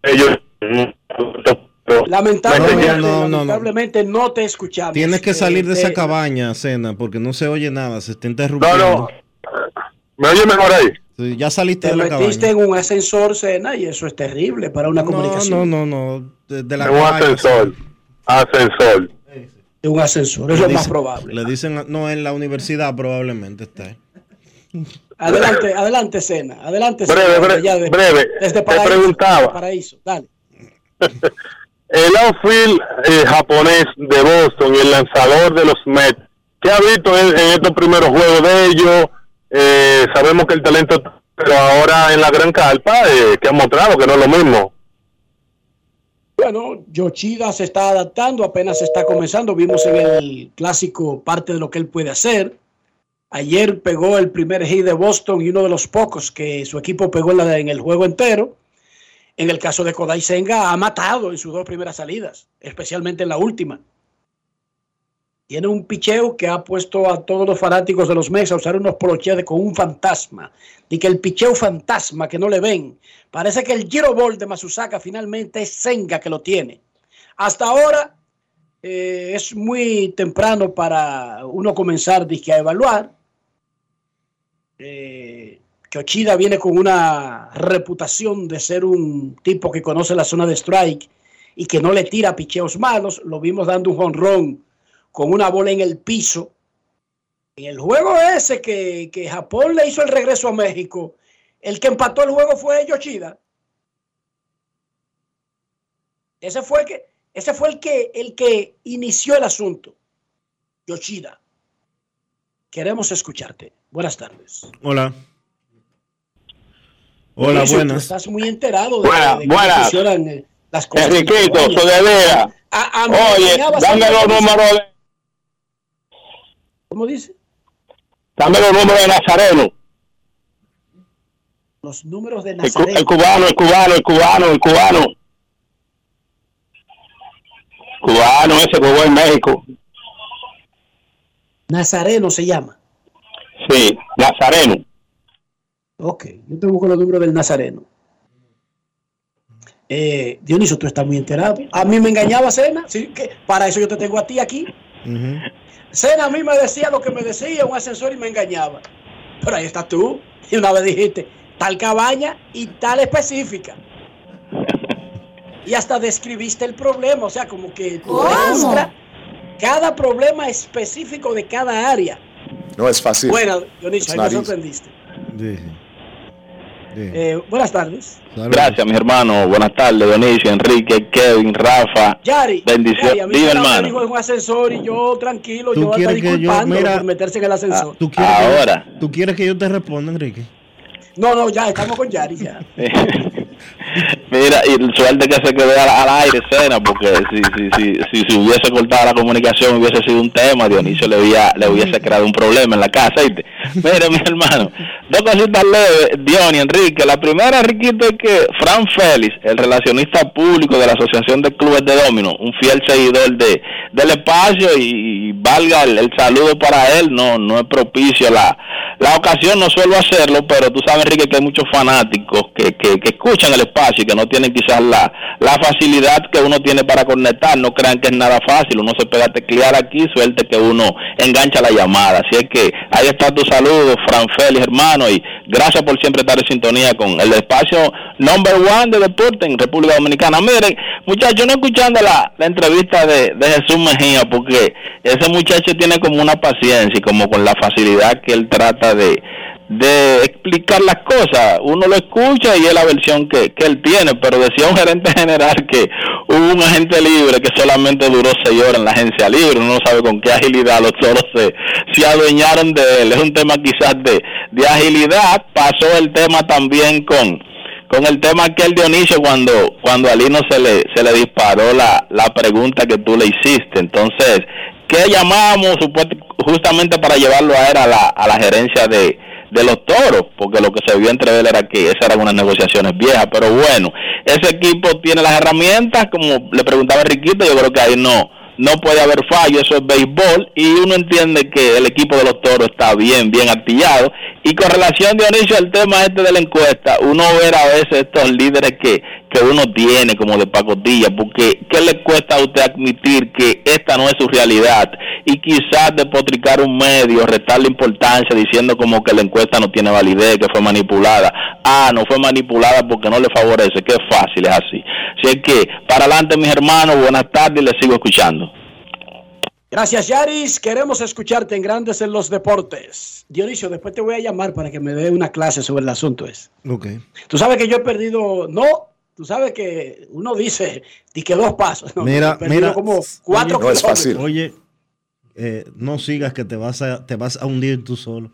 ellos Lamentablemente, No, no, no, no. lamentablemente no te escuchamos. Tienes que salir de te- esa cabaña, Cena, porque no se oye nada, se está no interrumpiendo. no me oye mejor ahí Sí, ya saliste Te de la metiste cabaña. en un ascensor, Sena, y eso es terrible para una No, comunicación. no, no, no. De, de la en un cabaña, ascensor ascensor De un ascensor, Le es lo más probable. Le dicen, no, en la universidad probablemente está. Adelante, adelante, Sena. Adelante, Breve, Sena, breve, de- breve. Desde Te Paraíso. preguntaba. desde Paraíso, dale. el outfield eh, japonés de Boston y el lanzador de los Mets. ¿Qué ha visto en, en estos primeros juegos de ellos? Eh, sabemos que el talento, pero ahora en la gran carpa, eh, que ha mostrado que no es lo mismo. Bueno, Yoshida se está adaptando, apenas está comenzando. Vimos en el clásico parte de lo que él puede hacer. Ayer pegó el primer hit de Boston y uno de los pocos que su equipo pegó en, el juego entero. En el caso de Kodai Senga, ha matado en sus dos primeras salidas, especialmente en la última. Tiene un picheo que ha puesto a todos los fanáticos de los Mets a usar unos polocheades con un fantasma. Y que el picheo fantasma que no le ven. Parece que el Giro Ball de Masusaka finalmente es Senga que lo tiene. Hasta ahora eh, es muy temprano para uno comenzar dizque, a evaluar. Eh, que Ochida viene con una reputación de ser un tipo que conoce la zona de strike y que no le tira picheos malos. Lo vimos dando un jonrón con una bola en el piso. En el juego ese que, que Japón le hizo el regreso a México, el que empató el juego fue Yoshida. Ese fue el que, ese fue el que, el que inició el asunto. Yoshida. Queremos escucharte. Buenas tardes. Hola. Hola, tú buenas. Estás muy enterado de, Buenas, de cómo buenas. funcionan eh, las cosas. Enriquito, Oye, dame los eso. números de, ¿Cómo dice? dame los números de Nazareno. Los números de Nazareno. el cubano, el cubano, el cubano, el cubano. Cubano ese jugó en México. Nazareno se llama. Sí, Nazareno. Ok, yo te busco los números del Nazareno. Eh, Dionisio, tú estás muy enterado. A mí me engañaba Cena. ¿sí? que Para eso yo te tengo a ti aquí. Cena a mí me decía lo que me decía un ascensor y me engañaba. Pero ahí estás tú. Y una vez dijiste tal cabaña y tal específica. Y hasta describiste el problema. O sea, como que tú muestras cada problema específico de cada área. No es fácil. Bueno, Dionisio, ahí me easy. sorprendiste. Eh, buenas tardes. Gracias, mis hermanos. Buenas tardes, Dionisio, Enrique, Kevin, Rafa. Yari, Bendición. Yari, a mí Dime, me la hermano. dijo en un ascensor y yo tranquilo, ¿Tú yo hasta quieres que yo- mira, por meterse en el ascensor. ¿Tú quieres Ahora. Que, ¿Tú quieres que yo te responda, Enrique? No, no, ya, estamos con Yari ya. Mira, y suerte que se quedó al, al aire escena, porque si, si, si, si, si hubiese cortado la comunicación hubiese sido un tema, Dionisio le, había, le hubiese creado un problema en la casa. ¿viste? Mira, mi hermano, dos cositas leves, Diony, Enrique. La primera, Enriquito, es que Fran Félix, el relacionista público de la Asociación de Clubes de Domino, un fiel seguidor de del espacio y, y valga el, el saludo para él, no no es propicio la, la ocasión, no suelo hacerlo, pero tú sabes, Enrique, que hay muchos fanáticos que, que, que escuchan el espacio y que no tienen quizás la, la facilidad que uno tiene para conectar, no crean que es nada fácil, uno se pega a teclear aquí, suerte que uno engancha la llamada, así es que ahí está tu saludo, Fran Félix, hermano, y gracias por siempre estar en sintonía con el espacio number one de deporte en República Dominicana. Miren, muchachos, no escuchando la, la entrevista de, de Jesús Mejía, porque ese muchacho tiene como una paciencia y como con la facilidad que él trata de, de explicar las cosas. Uno lo escucha y es la versión que, que él tiene, pero decía un gerente general que hubo un agente libre que solamente duró seis horas en la agencia libre. Uno no sabe con qué agilidad los toros se, se adueñaron de él. Es un tema quizás de, de agilidad. Pasó el tema también con con el tema aquel Dionisio cuando cuando a Lino se le se le disparó la, la pregunta que tú le hiciste entonces ¿qué llamamos justamente para llevarlo a él la, a la gerencia de, de los toros porque lo que se vio entre él era que esas eran unas negociaciones viejas pero bueno ese equipo tiene las herramientas como le preguntaba Riquito yo creo que ahí no no puede haber fallo, eso es béisbol y uno entiende que el equipo de los toros está bien, bien artillado y con relación Dionisio al tema este de la encuesta, uno ver a veces estos líderes que, que uno tiene como de pacotilla, porque ¿qué le cuesta a usted admitir que esta no es su realidad? Y quizás despotricar un medio, restarle importancia diciendo como que la encuesta no tiene validez, que fue manipulada. Ah, no fue manipulada porque no le favorece, que fácil es así. Así es que, para adelante mis hermanos, buenas tardes y les sigo escuchando. Gracias, Yaris. Queremos escucharte en Grandes en los Deportes. Dionisio, después te voy a llamar para que me dé una clase sobre el asunto ese. Ok. Tú sabes que yo he perdido, no, tú sabes que uno dice, di que dos pasos. No, Mira, he mira. como cuatro Oye, kilómetros. Oye, eh, no sigas que te vas a te vas a hundir tú solo.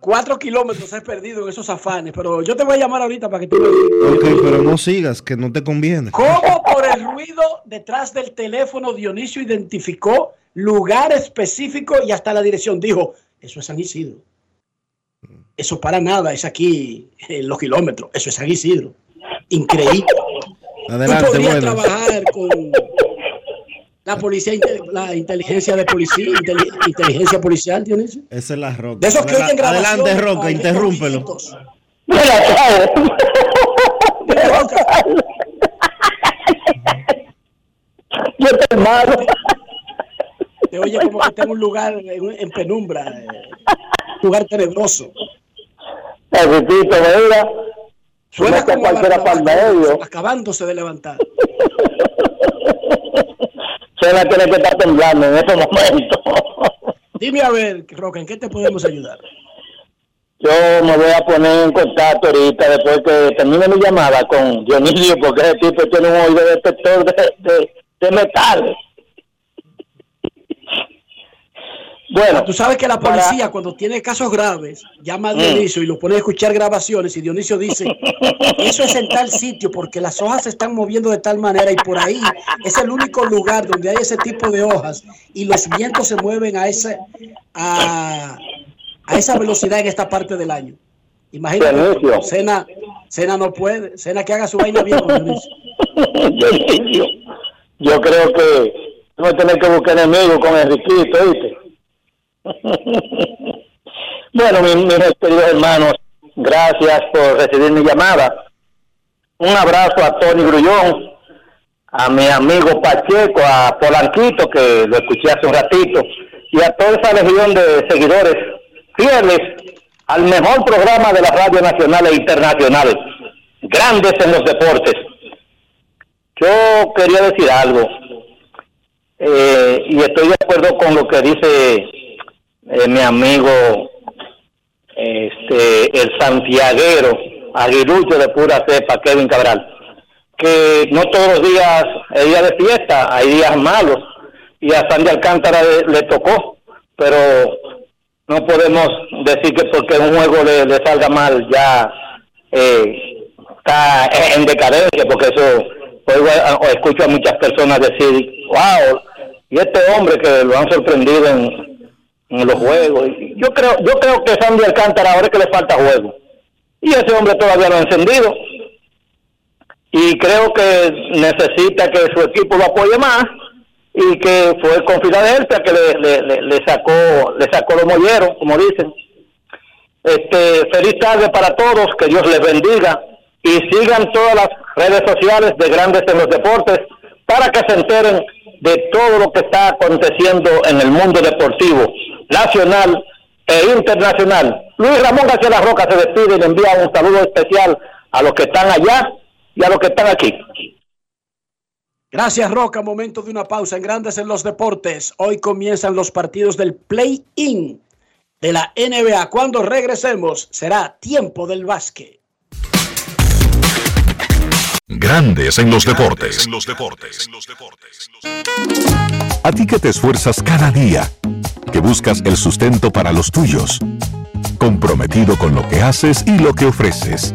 Cuatro kilómetros he perdido en esos afanes, pero yo te voy a llamar ahorita para que tú me digas. Ok, pero no sigas, que no te conviene. ¿Cómo por el ruido detrás del teléfono Dionisio identificó lugar específico y hasta la dirección? Dijo, eso es San Isidro. Eso para nada es aquí en los kilómetros. Eso es San Isidro. Increíble. Adelante, Tú podrías trabajar con la policía, la inteligencia de policía, inteli- inteligencia policial, Dionisio. Esa es la roca. De esos que oyen Adelante, Roca, interrúmpelo. Yo te hermano. Te oye como que está en un lugar en, en penumbra, eh, un lugar tenebroso. Ripito, mira. Suena como cualquiera la- para el medio. acabándose de levantar. Suena tiene que estar temblando en ese momento. Dime a ver, Roca, ¿en qué te podemos ayudar? Yo me voy a poner en contacto ahorita después que termine mi llamada con Dionisio, porque ese tipo tiene un oído detector de, de, de metal. Bueno, tú sabes que la para- policía cuando tiene casos graves llama a Mm. Dionisio y lo pone a escuchar grabaciones y Dionisio dice, eso es en tal sitio porque las hojas se están moviendo de tal manera y por ahí es el único lugar donde hay ese tipo de hojas y los vientos se mueven a ese a, a esa velocidad en esta parte del año. Imagínate, Dionisio. Cena, Cena no puede, Cena que haga su vaina bien con Dionisio. Dionisio, yo creo que no tener que buscar enemigos con Enriquito, ¿viste? bueno, mis, queridos hermanos, gracias por recibir mi llamada. Un abrazo a Tony Grullón, a mi amigo Pacheco, a Polanquito, que lo escuché hace un ratito, y a toda esa legión de seguidores fieles al mejor programa de la radio nacional e internacional, grandes en los deportes. Yo quería decir algo, eh, y estoy de acuerdo con lo que dice eh, mi amigo este el santiaguero, aguilucho de pura cepa, Kevin Cabral, que no todos los días es día de fiesta, hay días malos, y a Sandy Alcántara le, tocó, pero no podemos decir que porque un juego le, le salga mal ya eh, está en decadencia, porque eso oigo a- o escucho a muchas personas decir, wow, y este hombre que lo han sorprendido en, en los juegos. Yo creo, yo creo que Sandy Alcántara ahora es que le falta juego. Y ese hombre todavía no ha encendido. Y creo que necesita que su equipo lo apoye más y que fue con Filadelfia que le, le, le- le sacó le sacó los molleros, como dicen. Este, feliz tarde para todos, que Dios les bendiga y sigan todas las redes sociales de Grandes en los Deportes para que se enteren de todo lo que está aconteciendo en el mundo deportivo nacional e internacional. Luis Ramón García La Roca se despide y le envía un saludo especial a los que están allá y a los que están aquí. Gracias, Roca. Momento de una pausa en Grandes en los Deportes. Hoy comienzan los partidos del Play-In de la NBA. Cuando regresemos, será tiempo del básquet. Grandes en los deportes. En los deportes. A ti que te esfuerzas cada día, que buscas el sustento para los tuyos, comprometido con lo que haces y lo que ofreces.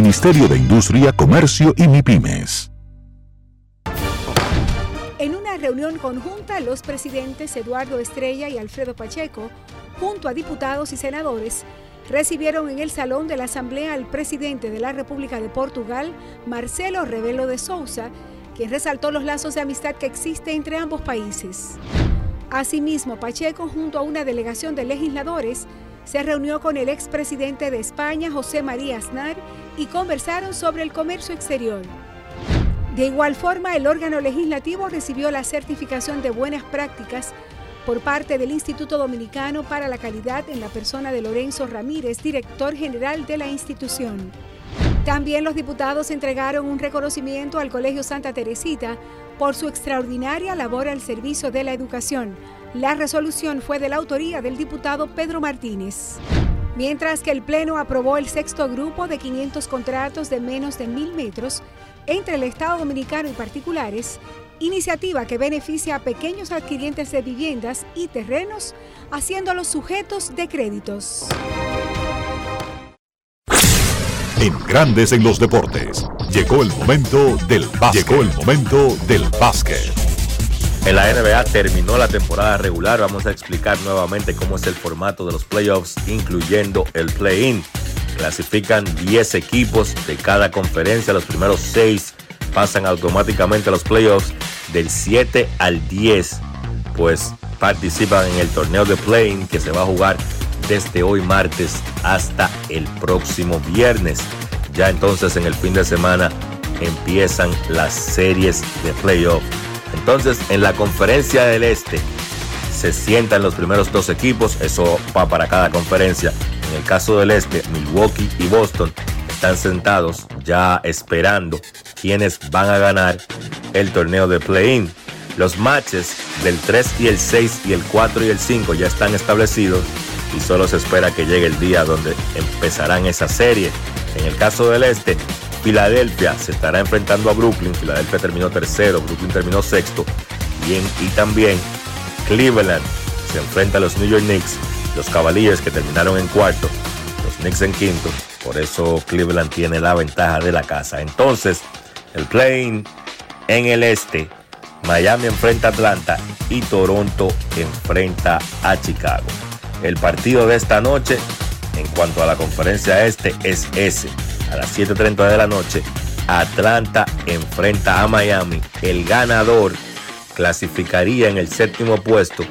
Ministerio de Industria, Comercio y MIPIMES. En una reunión conjunta, los presidentes Eduardo Estrella y Alfredo Pacheco, junto a diputados y senadores, recibieron en el salón de la Asamblea al presidente de la República de Portugal, Marcelo Rebelo de Sousa, quien resaltó los lazos de amistad que existe entre ambos países. Asimismo, Pacheco, junto a una delegación de legisladores, se reunió con el expresidente de España, José María Aznar, y conversaron sobre el comercio exterior. De igual forma, el órgano legislativo recibió la certificación de buenas prácticas por parte del Instituto Dominicano para la Calidad en la persona de Lorenzo Ramírez, director general de la institución. También los diputados entregaron un reconocimiento al Colegio Santa Teresita por su extraordinaria labor al servicio de la educación. La resolución fue de la autoría del diputado Pedro Martínez. Mientras que el Pleno aprobó el sexto grupo de 500 contratos de menos de mil metros entre el Estado Dominicano y particulares, iniciativa que beneficia a pequeños adquirientes de viviendas y terrenos, haciéndolos sujetos de créditos. En Grandes en los deportes. Llegó el momento del básquet. Llegó el momento del básquet. En la NBA terminó la temporada regular. Vamos a explicar nuevamente cómo es el formato de los playoffs, incluyendo el play-in. Clasifican 10 equipos de cada conferencia. Los primeros 6 pasan automáticamente a los playoffs. Del 7 al 10, pues participan en el torneo de play que se va a jugar desde hoy martes hasta el próximo viernes. Ya entonces en el fin de semana empiezan las series de playoff. Entonces en la conferencia del este se sientan los primeros dos equipos, eso va para cada conferencia. En el caso del este, Milwaukee y Boston están sentados ya esperando quienes van a ganar el torneo de play-in. Los matches del 3 y el 6 y el 4 y el 5 ya están establecidos y solo se espera que llegue el día donde empezarán esa serie. En el caso del este, Filadelfia se estará enfrentando a Brooklyn. Filadelfia terminó tercero, Brooklyn terminó sexto. Y, también Cleveland se enfrenta a los New York Knicks, los Cavaliers que terminaron en cuarto, los Knicks en quinto. Por eso Cleveland tiene la ventaja de la casa. Entonces, el play en el este, Miami enfrenta a Atlanta y Toronto enfrenta a Chicago. El partido de esta noche, en cuanto a la conferencia este, es ese. A las 7.30 de la noche, Atlanta enfrenta a Miami. El ganador clasificaría en el séptimo puesto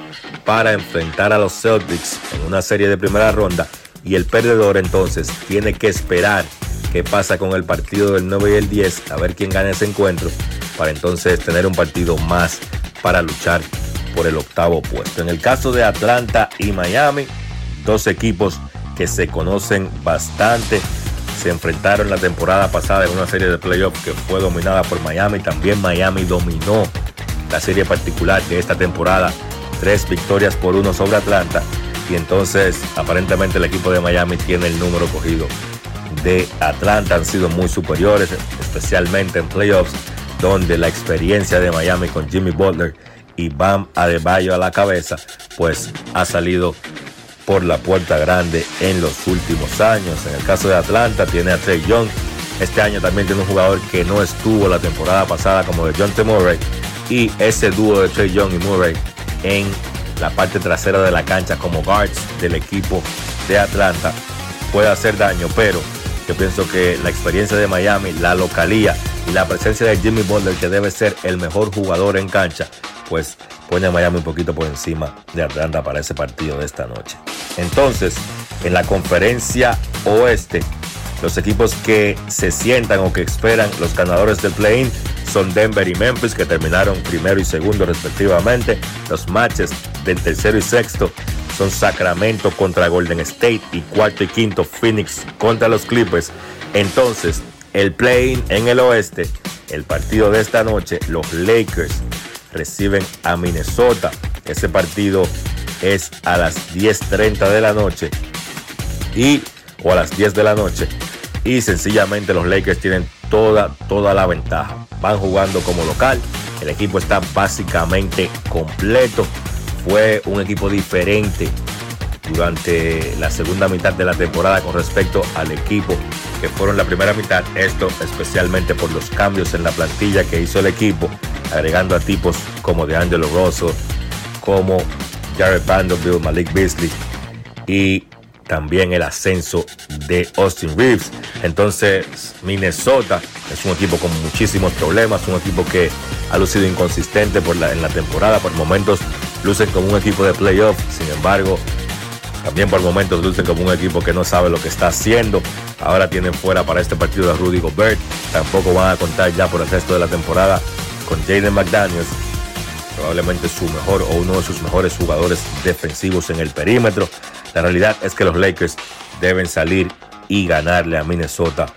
para enfrentar a los Celtics en una serie de primera ronda. Y el perdedor entonces tiene que esperar qué pasa con el partido del 9 y el 10, a ver quién gana ese encuentro, para entonces tener un partido más para luchar por el octavo puesto. En el caso de Atlanta y Miami, dos equipos que se conocen bastante, se enfrentaron la temporada pasada en una serie de playoffs que fue dominada por Miami. También Miami dominó la serie particular de esta temporada, tres victorias por uno sobre Atlanta. Y entonces aparentemente el equipo de Miami tiene el número cogido de Atlanta. Han sido muy superiores, especialmente en playoffs, donde la experiencia de Miami con Jimmy Butler y Bam Adebayo a la cabeza, pues ha salido por la puerta grande en los últimos años. En el caso de Atlanta tiene a Trey Young. Este año también tiene un jugador que no estuvo la temporada pasada como de John T. Murray. Y ese dúo de Trey Young y Murray en la parte trasera de la cancha como guards del equipo de Atlanta puede hacer daño, pero yo pienso que la experiencia de Miami, la localía y la presencia de Jimmy Butler, que debe ser el mejor jugador en cancha, pues pone a Miami un poquito por encima de Atlanta para ese partido de esta noche. Entonces, en la conferencia oeste, los equipos que se sientan o que esperan los ganadores del play-in son Denver y Memphis, que terminaron primero y segundo respectivamente. Los matches del tercero y sexto son Sacramento contra Golden State y cuarto y quinto Phoenix contra los Clippers. Entonces, el play-in en el oeste, el partido de esta noche, los Lakers reciben a Minnesota. Ese partido es a las 10.30 de la noche y o a las 10 de la noche y sencillamente los Lakers tienen toda toda la ventaja. Van jugando como local, el equipo está básicamente completo. Fue un equipo diferente durante la segunda mitad de la temporada con respecto al equipo que fueron la primera mitad. Esto especialmente por los cambios en la plantilla que hizo el equipo, agregando a tipos como de Angelo Rosso, como Jared Vanderbilt, Malik Beasley y también el ascenso de Austin Reeves. Entonces, Minnesota es un equipo con muchísimos problemas, un equipo que ha lucido inconsistente por en la temporada, por momentos lucen como un equipo de playoff, sin embargo, también por momentos lucen como un equipo que no sabe lo que está haciendo. Ahora tienen fuera para este partido a Rudy Gobert, tampoco van a contar ya por el resto de la temporada con Jaden McDaniels, probablemente su mejor o uno de sus mejores jugadores defensivos en el perímetro. La realidad es que los Lakers deben salir y ganarle a Minnesota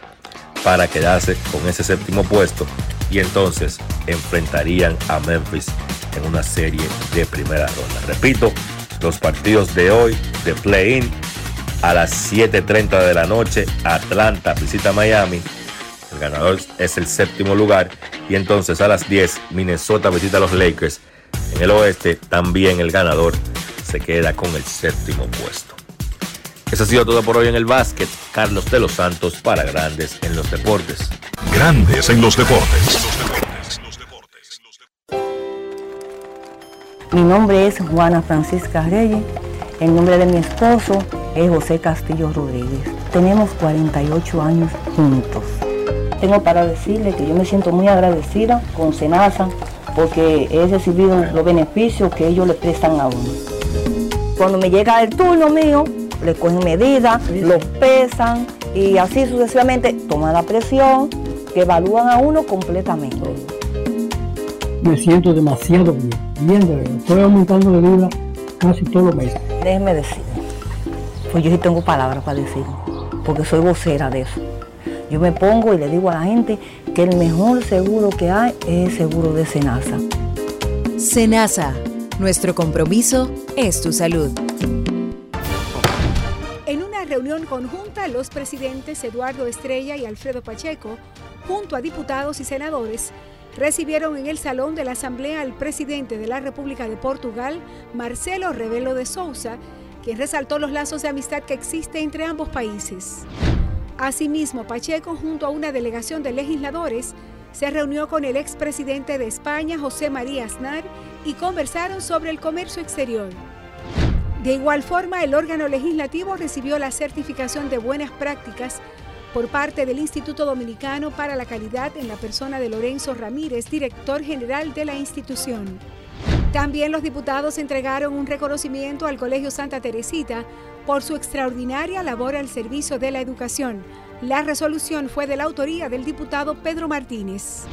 para quedarse con ese séptimo puesto y entonces enfrentarían a Memphis en una serie de primera ronda. Repito, los partidos de hoy de play-in a las 7.30 de la noche, Atlanta visita Miami. El ganador es el séptimo lugar. Y entonces a las 10, Minnesota visita a los Lakers. En el oeste, también el ganador se queda con el séptimo puesto. Eso ha sido todo por hoy en el básquet. Carlos de los Santos para Grandes en los Deportes. Grandes en los Deportes. Mi nombre es Juana Francisca Reyes. El nombre de mi esposo es José Castillo Rodríguez. Tenemos 48 años juntos. Tengo para decirle que yo me siento muy agradecida con Senasa porque he recibido los beneficios que ellos le prestan a uno. Cuando me llega el turno mío, le cogen medidas, los pesan y así sucesivamente toman la presión, que evalúan a uno completamente. Me siento demasiado bien, bien de verdad. Estoy aumentando de vida casi todos los meses. Déjeme decir, pues yo sí tengo palabras para decir, porque soy vocera de eso. Yo me pongo y le digo a la gente que el mejor seguro que hay es el seguro de Senasa. Senasa, nuestro compromiso es tu salud. En una reunión conjunta, los presidentes Eduardo Estrella y Alfredo Pacheco, junto a diputados y senadores, recibieron en el Salón de la Asamblea al presidente de la República de Portugal, Marcelo Rebelo de Sousa, quien resaltó los lazos de amistad que existen entre ambos países. Asimismo, Pacheco, junto a una delegación de legisladores, se reunió con el expresidente de España, José María Aznar, y conversaron sobre el comercio exterior. De igual forma, el órgano legislativo recibió la certificación de buenas prácticas por parte del Instituto Dominicano para la Calidad en la persona de Lorenzo Ramírez, director general de la institución. También los diputados entregaron un reconocimiento al Colegio Santa Teresita por su extraordinaria labor al servicio de la educación. La resolución fue de la autoría del diputado Pedro Martínez.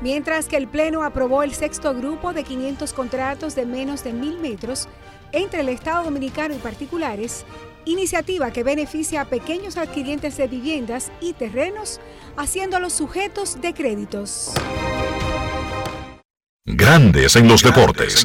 Mientras que el Pleno aprobó el sexto grupo de 500 contratos de menos de mil metros entre el Estado Dominicano y particulares, iniciativa que beneficia a pequeños adquirientes de viviendas y terrenos, haciéndolos sujetos de créditos. Grandes en los deportes.